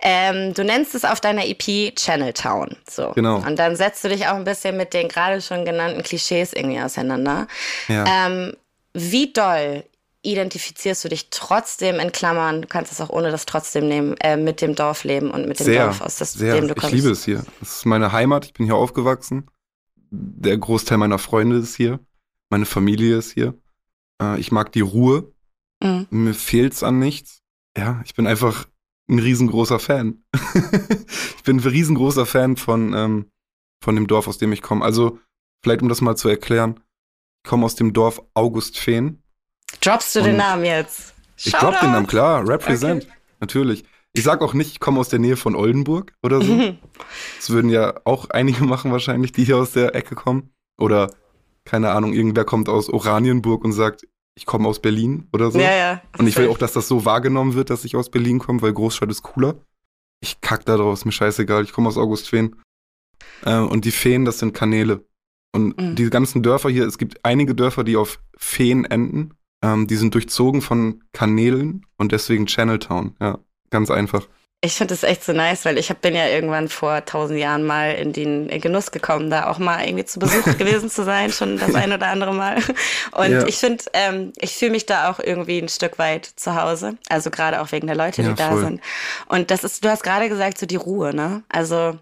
S2: Ähm, du nennst es auf deiner EP Channel Town. So.
S3: Genau.
S2: Und dann setzt du dich auch ein bisschen mit den gerade schon genannten Klischees irgendwie auseinander.
S3: Ja.
S2: Ähm, wie doll identifizierst du dich trotzdem in Klammern, du kannst es auch ohne das trotzdem nehmen, äh, mit dem Dorfleben und mit dem
S3: sehr,
S2: Dorf, aus das,
S3: sehr.
S2: dem du kommst?
S3: Ich liebe es hier. Es ist meine Heimat, ich bin hier aufgewachsen. Der Großteil meiner Freunde ist hier. Meine Familie ist hier. Äh, ich mag die Ruhe.
S2: Mhm.
S3: Mir fehlt's an nichts. Ja, ich bin einfach ein riesengroßer Fan. ich bin ein riesengroßer Fan von, ähm, von dem Dorf, aus dem ich komme. Also, vielleicht um das mal zu erklären, ich komme aus dem Dorf Augustfehn.
S2: Droppst du den Namen jetzt?
S3: Ich drop den Namen, klar, represent, natürlich. Ich sag auch nicht, ich komme aus der Nähe von Oldenburg oder so. Das würden ja auch einige machen wahrscheinlich, die hier aus der Ecke kommen. Oder, keine Ahnung, irgendwer kommt aus Oranienburg und sagt, ich komme aus Berlin oder so.
S2: Ja, ja.
S3: Und ich will auch, dass das so wahrgenommen wird, dass ich aus Berlin komme, weil Großstadt ist cooler. Ich kack da draus, mir scheißegal, ich komme aus Augustfehn. Äh, und die Feen, das sind Kanäle. Und
S2: Mhm.
S3: die ganzen Dörfer hier, es gibt einige Dörfer, die auf Feen enden. Ähm, die sind durchzogen von Kanälen und deswegen Channeltown. Ja, ganz einfach.
S2: Ich finde das echt so nice, weil ich hab, bin ja irgendwann vor tausend Jahren mal in den Genuss gekommen, da auch mal irgendwie zu Besuch gewesen zu sein, schon das ein oder andere Mal. Und
S3: Ja.
S2: ich finde, ähm, ich fühle mich da auch irgendwie ein Stück weit zu Hause. Also gerade auch wegen der Leute, die
S3: Ja,
S2: da
S3: voll.
S2: sind. Und das ist, du hast gerade gesagt, so die Ruhe, ne? Also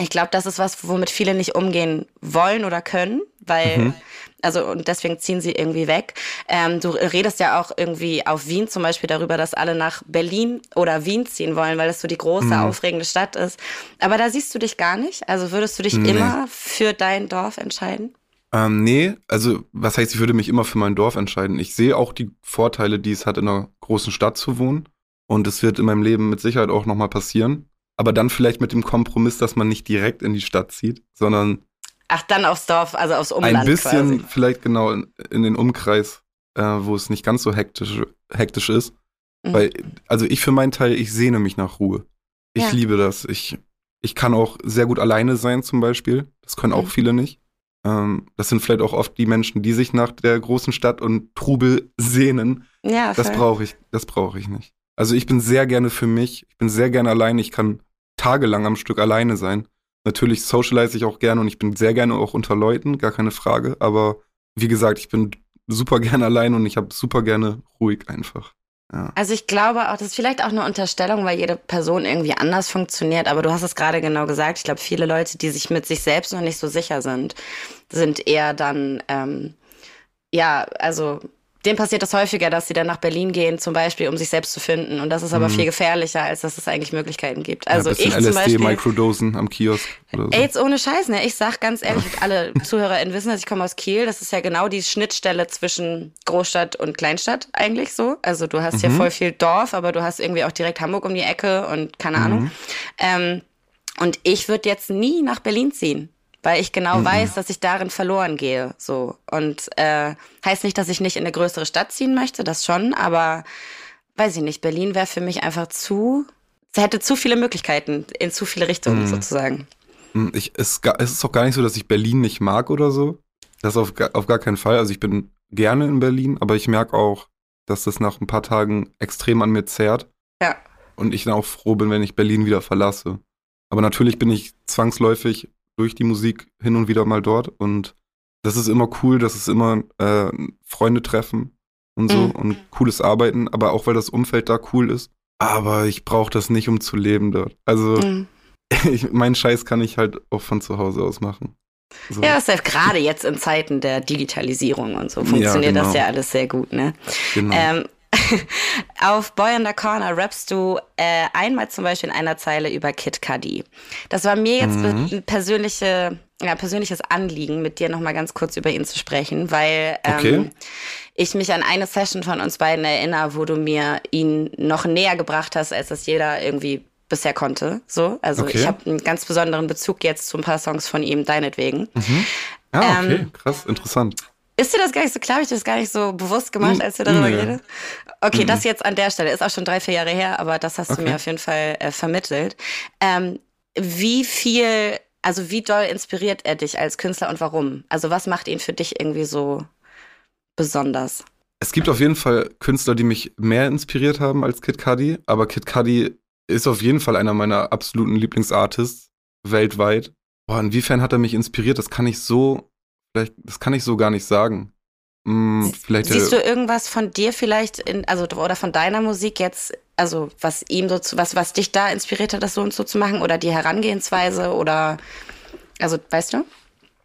S2: ich glaube, das ist was, womit viele nicht umgehen wollen oder können, weil,
S3: Mhm.
S2: also und deswegen ziehen sie irgendwie weg. Ähm, du redest ja auch irgendwie auf Wien zum Beispiel darüber, dass alle nach Berlin oder Wien ziehen wollen, weil das so die große,
S3: Mhm.
S2: aufregende Stadt ist. Aber da siehst du dich gar nicht. Also würdest du dich
S3: Nee.
S2: immer für dein Dorf entscheiden?
S3: Ähm, nee, also was heißt, ich würde mich immer für mein Dorf entscheiden. Ich sehe auch die Vorteile, die es hat, in einer großen Stadt zu wohnen. Und es wird in meinem Leben mit Sicherheit auch nochmal passieren. Aber dann vielleicht mit dem Kompromiss, dass man nicht direkt in die Stadt zieht, sondern
S2: Ach, dann aufs Dorf, also aufs Umland
S3: ein bisschen
S2: quasi.
S3: vielleicht genau in, in den Umkreis, äh, wo es nicht ganz so hektisch, hektisch ist.
S2: Mhm.
S3: Weil, also ich für meinen Teil, ich sehne mich nach Ruhe. Ich
S2: Ja.
S3: liebe das. Ich, ich kann auch sehr gut alleine sein zum Beispiel. Das können auch
S2: Mhm.
S3: viele nicht. Ähm, das sind vielleicht auch oft die Menschen, die sich nach der großen Stadt und Trubel sehnen.
S2: Ja,
S3: Das brauche ich, das brauche ich nicht. Also ich bin sehr gerne für mich. Ich bin sehr gerne alleine. Ich kann tagelang am Stück alleine sein. Natürlich socialize ich auch gerne und ich bin sehr gerne auch unter Leuten, gar keine Frage. Aber wie gesagt, ich bin super gerne allein und ich habe super gerne ruhig einfach. Ja.
S2: Also ich glaube auch, das ist vielleicht auch eine Unterstellung, weil jede Person irgendwie anders funktioniert. Aber du hast es gerade genau gesagt. Ich glaube, viele Leute, die sich mit sich selbst noch nicht so sicher sind, sind eher dann, ähm, ja, also denen passiert das häufiger, dass sie dann nach Berlin gehen, zum Beispiel, um sich selbst zu finden. Und das ist aber
S3: Mhm.
S2: viel gefährlicher, als dass es eigentlich Möglichkeiten gibt.
S3: ja,
S2: Also
S3: bisschen
S2: ich zum
S3: LSD,
S2: Beispiel.
S3: Microdosen am Kiosk oder so.
S2: Jetzt ohne Scheiß, ne? Ich sag ganz ehrlich, alle ZuhörerInnen wissen, dass ich komme aus Kiel. Das ist ja genau die Schnittstelle zwischen Großstadt und Kleinstadt eigentlich so. Also du hast hier
S3: Mhm.
S2: voll viel Dorf, aber du hast irgendwie auch direkt Hamburg um die Ecke und keine
S3: Mhm.
S2: Ahnung. Ähm, und ich würde jetzt nie nach Berlin ziehen. Weil ich genau
S3: Mhm.
S2: weiß, dass ich darin verloren gehe. So. Und äh, heißt nicht, dass ich nicht in eine größere Stadt ziehen möchte, das schon, aber weiß ich nicht, Berlin wäre für mich einfach zu. Es hätte zu viele Möglichkeiten in zu viele Richtungen
S3: Mhm.
S2: sozusagen.
S3: Hm, Ich, es, es ist auch gar nicht so, dass ich Berlin nicht mag oder so. Das auf, auf gar keinen Fall. Also ich bin gerne in Berlin, aber ich merke auch, dass das nach ein paar Tagen extrem an mir zerrt.
S2: Ja.
S3: Und ich dann auch froh bin, wenn ich Berlin wieder verlasse. Aber natürlich bin ich zwangsläufig durch die Musik hin und wieder mal dort. Und das ist immer cool, das ist immer äh, Freunde treffen und so
S2: Mhm.
S3: und cooles Arbeiten, aber auch weil das Umfeld da cool ist. Aber ich brauche das nicht, um zu leben dort. Also
S2: Mhm.
S3: ich, meinen Scheiß kann ich halt auch von zu Hause aus machen. So.
S2: Ja, das heißt, gerade jetzt in Zeiten der Digitalisierung und so funktioniert
S3: genau.
S2: das ja alles sehr gut, ne?
S3: genau.
S2: Ähm, auf Boy in the Corner rappst du äh, einmal zum Beispiel in einer Zeile über Kid Cudi. Das war mir jetzt
S3: Mhm.
S2: ein persönliche, ja, persönliches Anliegen, mit dir nochmal ganz kurz über ihn zu sprechen, weil ähm,
S3: Okay.
S2: ich mich an eine Session von uns beiden erinnere, wo du mir ihn noch näher gebracht hast, als das jeder irgendwie bisher konnte. So, also
S3: Okay.
S2: ich habe einen ganz besonderen Bezug jetzt zu ein paar Songs von ihm, deinetwegen.
S3: ah, okay,
S2: ähm,
S3: krass, interessant.
S2: Ist dir das gar nicht so klar? Hab ich das gar nicht so bewusst gemacht,
S3: Mm,
S2: als wir darüber
S3: nö.
S2: geredet? Okay, das jetzt an der Stelle ist auch schon drei, vier Jahre her, aber das hast du
S3: Okay.
S2: mir auf jeden Fall äh, vermittelt. Ähm, wie viel, also wie doll inspiriert er dich als Künstler und warum? Also was macht ihn für dich irgendwie so besonders?
S3: Es gibt auf jeden Fall Künstler, die mich mehr inspiriert haben als Kid Cudi, aber Kid Cudi ist auf jeden Fall einer meiner absoluten Lieblingsartists weltweit. Boah, inwiefern hat er mich inspiriert? Das kann ich so, vielleicht, das kann ich so gar nicht sagen. Hm, vielleicht
S2: Siehst du irgendwas von dir vielleicht in, also oder von deiner Musik jetzt, also was ihm so zu, was, was dich da inspiriert hat, das so und so zu machen oder die Herangehensweise oder also weißt du?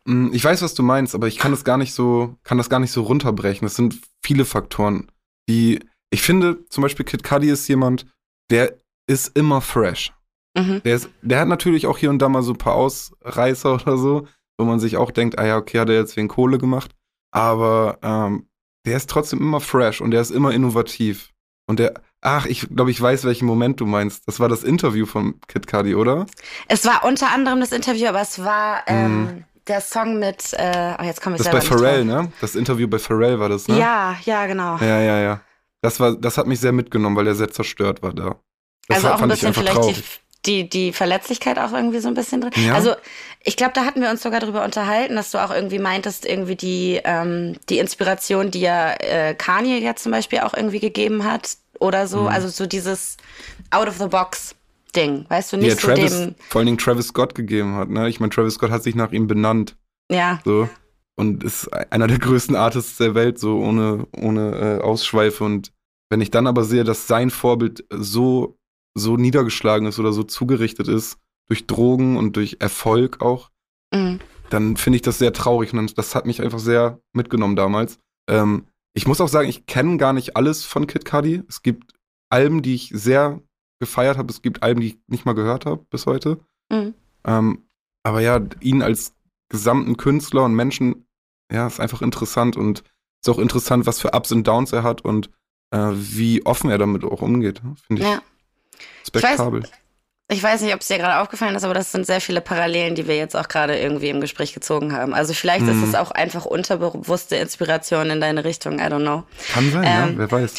S3: Hm, ich weiß, was du meinst, aber ich kann das gar nicht so, kann das gar nicht so runterbrechen. Es sind viele Faktoren, die, ich finde, zum Beispiel Kid Cudi ist jemand, der ist immer fresh. Mhm. Der, ist, der hat natürlich auch hier und da mal so ein paar Ausreißer oder so, wo man sich auch denkt, ah ja, okay, hat er jetzt wegen Kohle gemacht. Aber ähm, der ist trotzdem immer fresh und der ist immer innovativ. Und der, ach, ich glaube, ich weiß, welchen Moment du meinst. Das war das Interview von Kid Cudi, oder?
S2: Es war unter anderem das Interview, aber es war ähm, mm. der Song mit, äh, oh, jetzt komme ich
S3: Das bei Pharrell, ne? Das Interview bei Pharrell war das, ne?
S2: Ja, ja, genau.
S3: Ja, ja, ja. Das war, das hat mich sehr mitgenommen, weil der sehr zerstört war da.
S2: Das also auch ein bisschen vielleicht traurig. Die die, Verletzlichkeit auch irgendwie so ein bisschen drin. Ja. Also ich glaube, da hatten wir uns sogar drüber unterhalten, dass du auch irgendwie meintest, irgendwie die, ähm, die Inspiration, die ja äh, Kanye ja zum Beispiel auch irgendwie gegeben hat oder so. Mhm. Also so dieses Out of the Box. Ding, weißt du, nicht ja,
S3: so Travis, dem vor allen Dingen Travis Scott gegeben hat, ne? Ich meine, Travis Scott hat sich nach ihm benannt.
S2: Ja.
S3: So. Und ist einer der größten Artists der Welt, so ohne, ohne äh, Ausschweife. Und wenn ich dann aber sehe, dass sein Vorbild so so niedergeschlagen ist oder so zugerichtet ist, durch Drogen und durch Erfolg auch, mhm. dann finde ich das sehr traurig und das hat mich einfach sehr mitgenommen damals. Ähm, ich muss auch sagen, ich kenne gar nicht alles von Kid Cudi. Es gibt Alben, die ich sehr gefeiert habe. Es gibt Alben, die ich nicht mal gehört habe bis heute. Mhm. Ähm, aber ja, ihn als gesamten Künstler und Menschen, ja, ist einfach interessant und ist auch interessant, was für Ups und Downs er hat und äh, wie offen er damit auch umgeht. Finde ich. Ja. Spektabel.
S2: Ich weiß, ich weiß nicht, ob es dir gerade aufgefallen ist, aber das sind sehr viele Parallelen, die wir jetzt auch gerade irgendwie im Gespräch gezogen haben. Also vielleicht mhm. ist es auch einfach unterbewusste Inspiration in deine Richtung, I don't know.
S3: Kann sein, ähm, ja, wer weiß.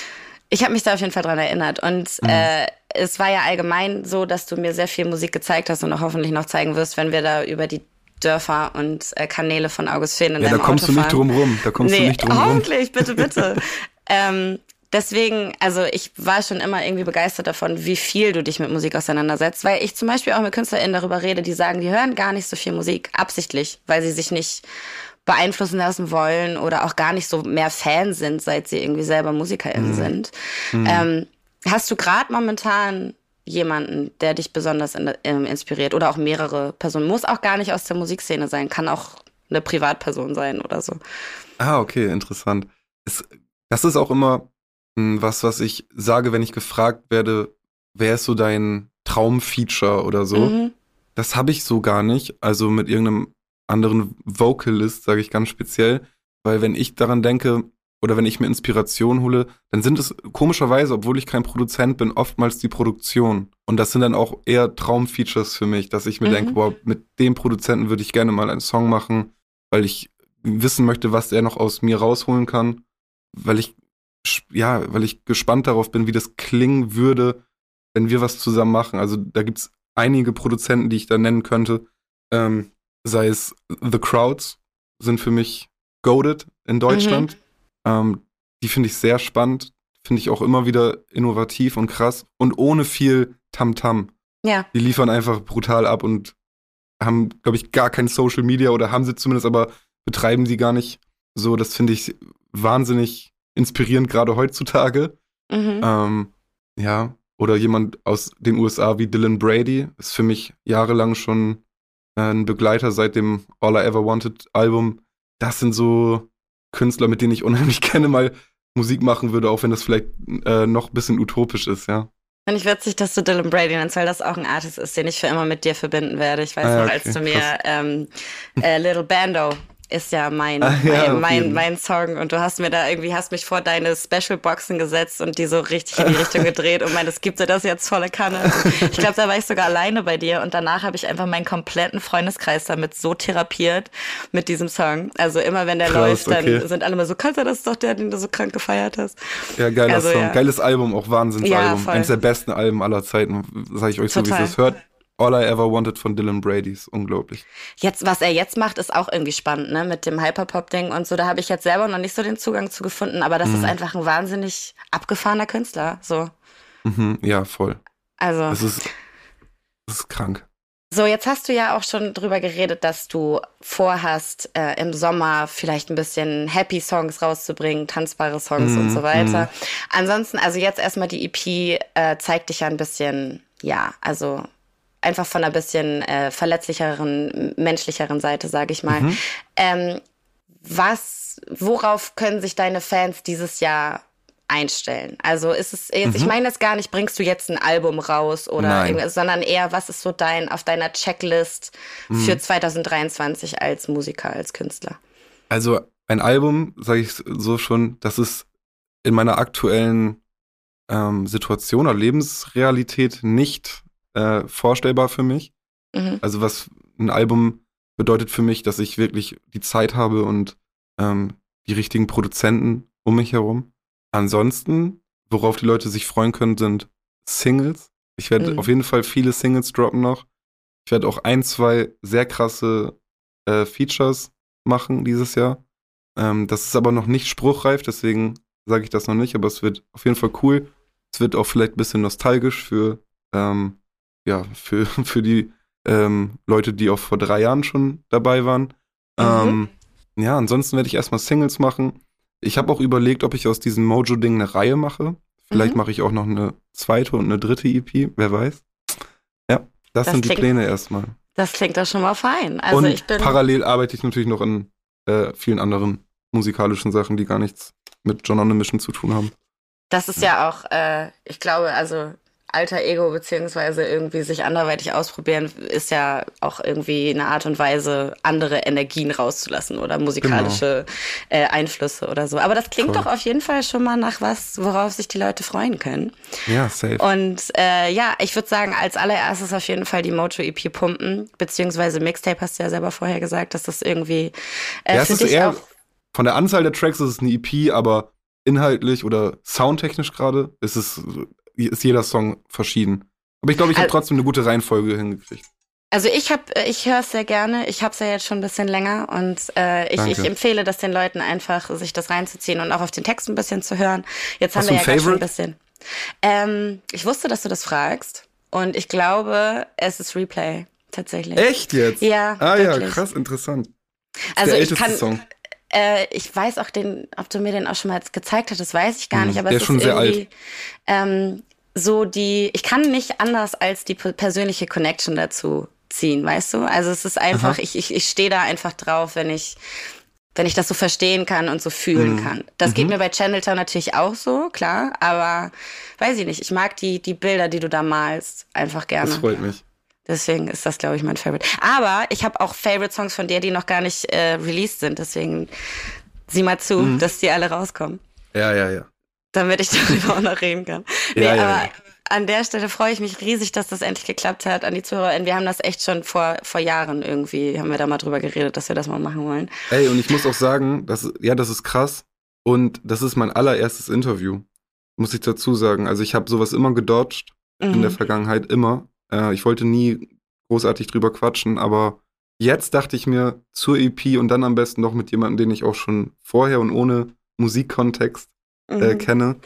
S2: Ich habe mich da auf jeden Fall dran erinnert. Und mhm. äh, es war ja allgemein so, dass du mir sehr viel Musik gezeigt hast und auch hoffentlich noch zeigen wirst, wenn wir da über die Dörfer und äh, Kanäle von August Feen in ja,
S3: da kommst
S2: Auto
S3: du nicht drum rum. Da kommst nee, du nicht drum rum.
S2: Hoffentlich, bitte, bitte. ähm, deswegen, also ich war schon immer irgendwie begeistert davon, wie viel du dich mit Musik auseinandersetzt, weil ich zum Beispiel auch mit KünstlerInnen darüber rede, die sagen, die hören gar nicht so viel Musik, absichtlich, weil sie sich nicht beeinflussen lassen wollen oder auch gar nicht so mehr Fan sind, seit sie irgendwie selber MusikerInnen mhm. sind. Mhm. Ähm, hast du gerade momentan jemanden, der dich besonders in, ähm, inspiriert oder auch mehrere Personen? Muss auch gar nicht aus der Musikszene sein, kann auch eine Privatperson sein oder so.
S3: Ah, okay, interessant. Es, das ist auch immer was, was ich sage, wenn ich gefragt werde, wer ist so dein Traumfeature oder so. Mhm. Das habe ich so gar nicht. Also mit irgendeinem anderen Vocalist, sage ich ganz speziell. Weil wenn ich daran denke, oder wenn ich mir Inspiration hole, dann sind es komischerweise, obwohl ich kein Produzent bin, oftmals die Produktion. Und das sind dann auch eher Traumfeatures für mich, dass ich mir mhm. denke, boah, mit dem Produzenten würde ich gerne mal einen Song machen, weil ich wissen möchte, was er noch aus mir rausholen kann, weil ich ja, weil ich gespannt darauf bin, wie das klingen würde, wenn wir was zusammen machen. Also da gibt es einige Produzenten, die ich da nennen könnte. Ähm, sei es The Crowds, sind für mich goaded in Deutschland. Mhm. Ähm, die finde ich sehr spannend, finde ich auch immer wieder innovativ und krass und ohne viel Tamtam. -Tam.
S2: Ja.
S3: Die liefern einfach brutal ab und haben, glaube ich, gar kein Social Media oder haben sie zumindest, aber betreiben sie gar nicht so. Das finde ich wahnsinnig inspirierend, gerade heutzutage. Mhm. Ähm, ja, oder jemand aus den USA wie Dylan Brady ist für mich jahrelang schon äh, ein Begleiter seit dem All I Ever Wanted Album. Das sind so Künstler, mit denen ich unheimlich gerne mal Musik machen würde, auch wenn das vielleicht äh, noch ein bisschen utopisch ist, ja.
S2: Finde ich witzig, dass du Dylan Brady nennst, weil das auch ein Artist ist, den ich für immer mit dir verbinden werde. Ich weiß ah, noch, okay, als du mir ähm, äh, Little Bando ist ja mein, ah, ja, mein, mein, mein, Song und du hast mir da irgendwie, hast mich vor deine Special Boxen gesetzt und die so richtig in die Richtung gedreht und meintest, gibt dir das jetzt volle Kanne? Ich glaube, da war ich sogar alleine bei dir und danach habe ich einfach meinen kompletten Freundeskreis damit so therapiert mit diesem Song. Also immer wenn der Krass, läuft, dann okay. sind alle mal so, Katja, das ist doch der, den du so krank gefeiert hast.
S3: Ja, geiler also, Song. Ja. Geiles Album, auch Wahnsinnsalbum. Ja, Eines der besten Alben aller Zeiten, sage ich euch Total. so, wie es hört All I Ever Wanted von Dylan Brady ist unglaublich.
S2: Jetzt, was er jetzt macht, ist auch irgendwie spannend, ne? Mit dem Hyperpop-Ding und so. Da habe ich jetzt selber noch nicht so den Zugang zu gefunden, aber das mhm. ist einfach ein wahnsinnig abgefahrener Künstler. So.
S3: Mhm, ja, voll.
S2: Also.
S3: Es ist, es ist krank.
S2: So, jetzt hast du ja auch schon drüber geredet, dass du vorhast, äh, im Sommer vielleicht ein bisschen Happy Songs rauszubringen, tanzbare Songs mm, und so weiter. Mm. Ansonsten, also jetzt erstmal die EP äh, zeigt dich ja ein bisschen, ja, also einfach von einer bisschen äh, verletzlicheren, menschlicheren Seite, sage ich mal. Mhm. Ähm, was, worauf können sich deine Fans dieses Jahr einstellen? Also ist es jetzt, mhm. ich meine das gar nicht, bringst du jetzt ein Album raus oder irgendwas, sondern eher, was ist so dein auf deiner Checklist mhm. für 2023 als Musiker, als Künstler?
S3: Also ein Album, sage ich so schon, das ist in meiner aktuellen ähm, Situation oder Lebensrealität nicht äh, vorstellbar für mich. Mhm. Also was ein Album bedeutet für mich, dass ich wirklich die Zeit habe und ähm, die richtigen Produzenten um mich herum. Ansonsten, worauf die Leute sich freuen können, sind Singles. Ich werde mhm. auf jeden Fall viele Singles droppen noch. Ich werde auch ein, zwei sehr krasse äh, Features machen dieses Jahr. Ähm, das ist aber noch nicht spruchreif, deswegen sage ich das noch nicht, aber es wird auf jeden Fall cool. Es wird auch vielleicht ein bisschen nostalgisch für, ähm, ja, für, für die ähm, Leute, die auch vor drei Jahren schon dabei waren. Mhm. Ähm, ja, ansonsten werde ich erstmal Singles machen. Ich habe auch überlegt, ob ich aus diesem Mojo-Ding eine Reihe mache. Vielleicht mhm. mache ich auch noch eine zweite und eine dritte EP, wer weiß. Ja, das, das sind klingt, die Pläne erstmal.
S2: Das klingt doch schon mal fein. Also
S3: und
S2: ich bin
S3: parallel arbeite ich natürlich noch in äh, vielen anderen musikalischen Sachen, die gar nichts mit John on the Mission zu tun haben.
S2: Das ist ja, ja auch, äh, ich glaube, also alter Ego beziehungsweise irgendwie sich anderweitig ausprobieren, ist ja auch irgendwie eine Art und Weise, andere Energien rauszulassen oder musikalische genau. äh, Einflüsse oder so. Aber das klingt Voll. doch auf jeden Fall schon mal nach was, worauf sich die Leute freuen können.
S3: Ja, safe.
S2: Und äh, ja, ich würde sagen, als allererstes auf jeden Fall die Mojo EP pumpen, beziehungsweise Mixtape hast du ja selber vorher gesagt, dass das irgendwie
S3: äh, ja, für dich auch von der Anzahl der Tracks ist es eine EP, aber inhaltlich oder soundtechnisch gerade ist es ist jeder Song verschieden. Aber ich glaube, ich habe also, trotzdem eine gute Reihenfolge hingekriegt.
S2: Also ich habe, ich höre es sehr gerne. Ich habe es ja jetzt schon ein bisschen länger und äh, ich, ich, empfehle das den Leuten einfach, sich das reinzuziehen und auch auf den Text ein bisschen zu hören. Jetzt Hast haben wir ja schon ein bisschen. Ähm, ich wusste, dass du das fragst und ich glaube, es ist Replay tatsächlich.
S3: Echt jetzt?
S2: Ja.
S3: Ah wirklich. ja, krass, interessant.
S2: Also ich kann, Song. Äh, ich weiß auch den, ob du mir den auch schon mal gezeigt hast, das weiß ich gar hm, nicht, aber
S3: der
S2: es
S3: ist schon sehr
S2: alt. Ähm, so die, ich kann nicht anders als die persönliche Connection dazu ziehen, weißt du? Also es ist einfach, Aha. ich, ich, ich stehe da einfach drauf, wenn ich, wenn ich das so verstehen kann und so fühlen mhm. kann. Das mhm. geht mir bei Channeltown natürlich auch so, klar, aber weiß ich nicht, ich mag die, die Bilder, die du da malst, einfach gerne.
S3: Das freut mich.
S2: Deswegen ist das, glaube ich, mein Favorite. Aber ich habe auch Favorite-Songs von dir, die noch gar nicht äh, released sind. Deswegen sieh mal zu, mhm. dass die alle rauskommen.
S3: Ja, ja, ja.
S2: Damit ich darüber auch noch reden kann. Nee, ja, ja, aber ja. an der Stelle freue ich mich riesig, dass das endlich geklappt hat an die Zuhörer. Wir haben das echt schon vor, vor Jahren irgendwie, haben wir da mal drüber geredet, dass wir das mal machen wollen.
S3: Ey, und ich muss auch sagen, das, ja, das ist krass. Und das ist mein allererstes Interview, muss ich dazu sagen. Also ich habe sowas immer gedodged mhm. in der mhm. Vergangenheit, immer. Äh, ich wollte nie großartig drüber quatschen, aber jetzt dachte ich mir zur EP und dann am besten noch mit jemandem, den ich auch schon vorher und ohne Musikkontext äh, mhm. kenne.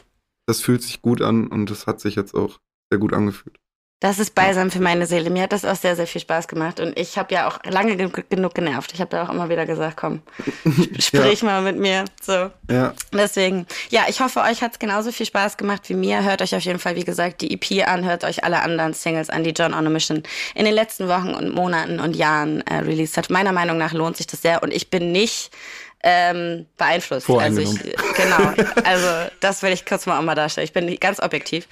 S3: Das fühlt sich gut an und das hat sich jetzt auch sehr gut angefühlt.
S2: Das ist Balsam für meine Seele. Mir hat das auch sehr, sehr viel Spaß gemacht. Und ich habe ja auch lange genug genervt. Ich habe ja auch immer wieder gesagt, komm, sprich ja. mal mit mir. So.
S3: Ja.
S2: Deswegen, ja, ich hoffe, euch hat es genauso viel Spaß gemacht wie mir. Hört euch auf jeden Fall, wie gesagt, die EP an, hört euch alle anderen Singles an, die John on a Mission in den letzten Wochen und Monaten und Jahren äh, released hat. Meiner Meinung nach lohnt sich das sehr. Und ich bin nicht ähm, beeinflusst. Also ich, genau. Also das will ich kurz mal auch mal darstellen. Ich bin ganz objektiv.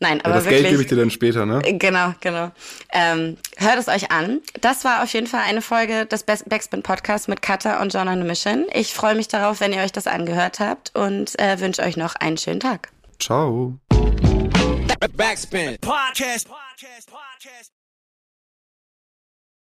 S2: Nein, aber ja,
S3: das
S2: wirklich.
S3: Geld gebe ich dir dann später, ne?
S2: Genau, genau. Ähm, hört es euch an. Das war auf jeden Fall eine Folge des Backspin Podcasts mit Katha und John on a Mission. Ich freue mich darauf, wenn ihr euch das angehört habt und äh, wünsche euch noch einen schönen Tag.
S3: Ciao.
S1: Backspin. Podcast. Podcast. Podcast.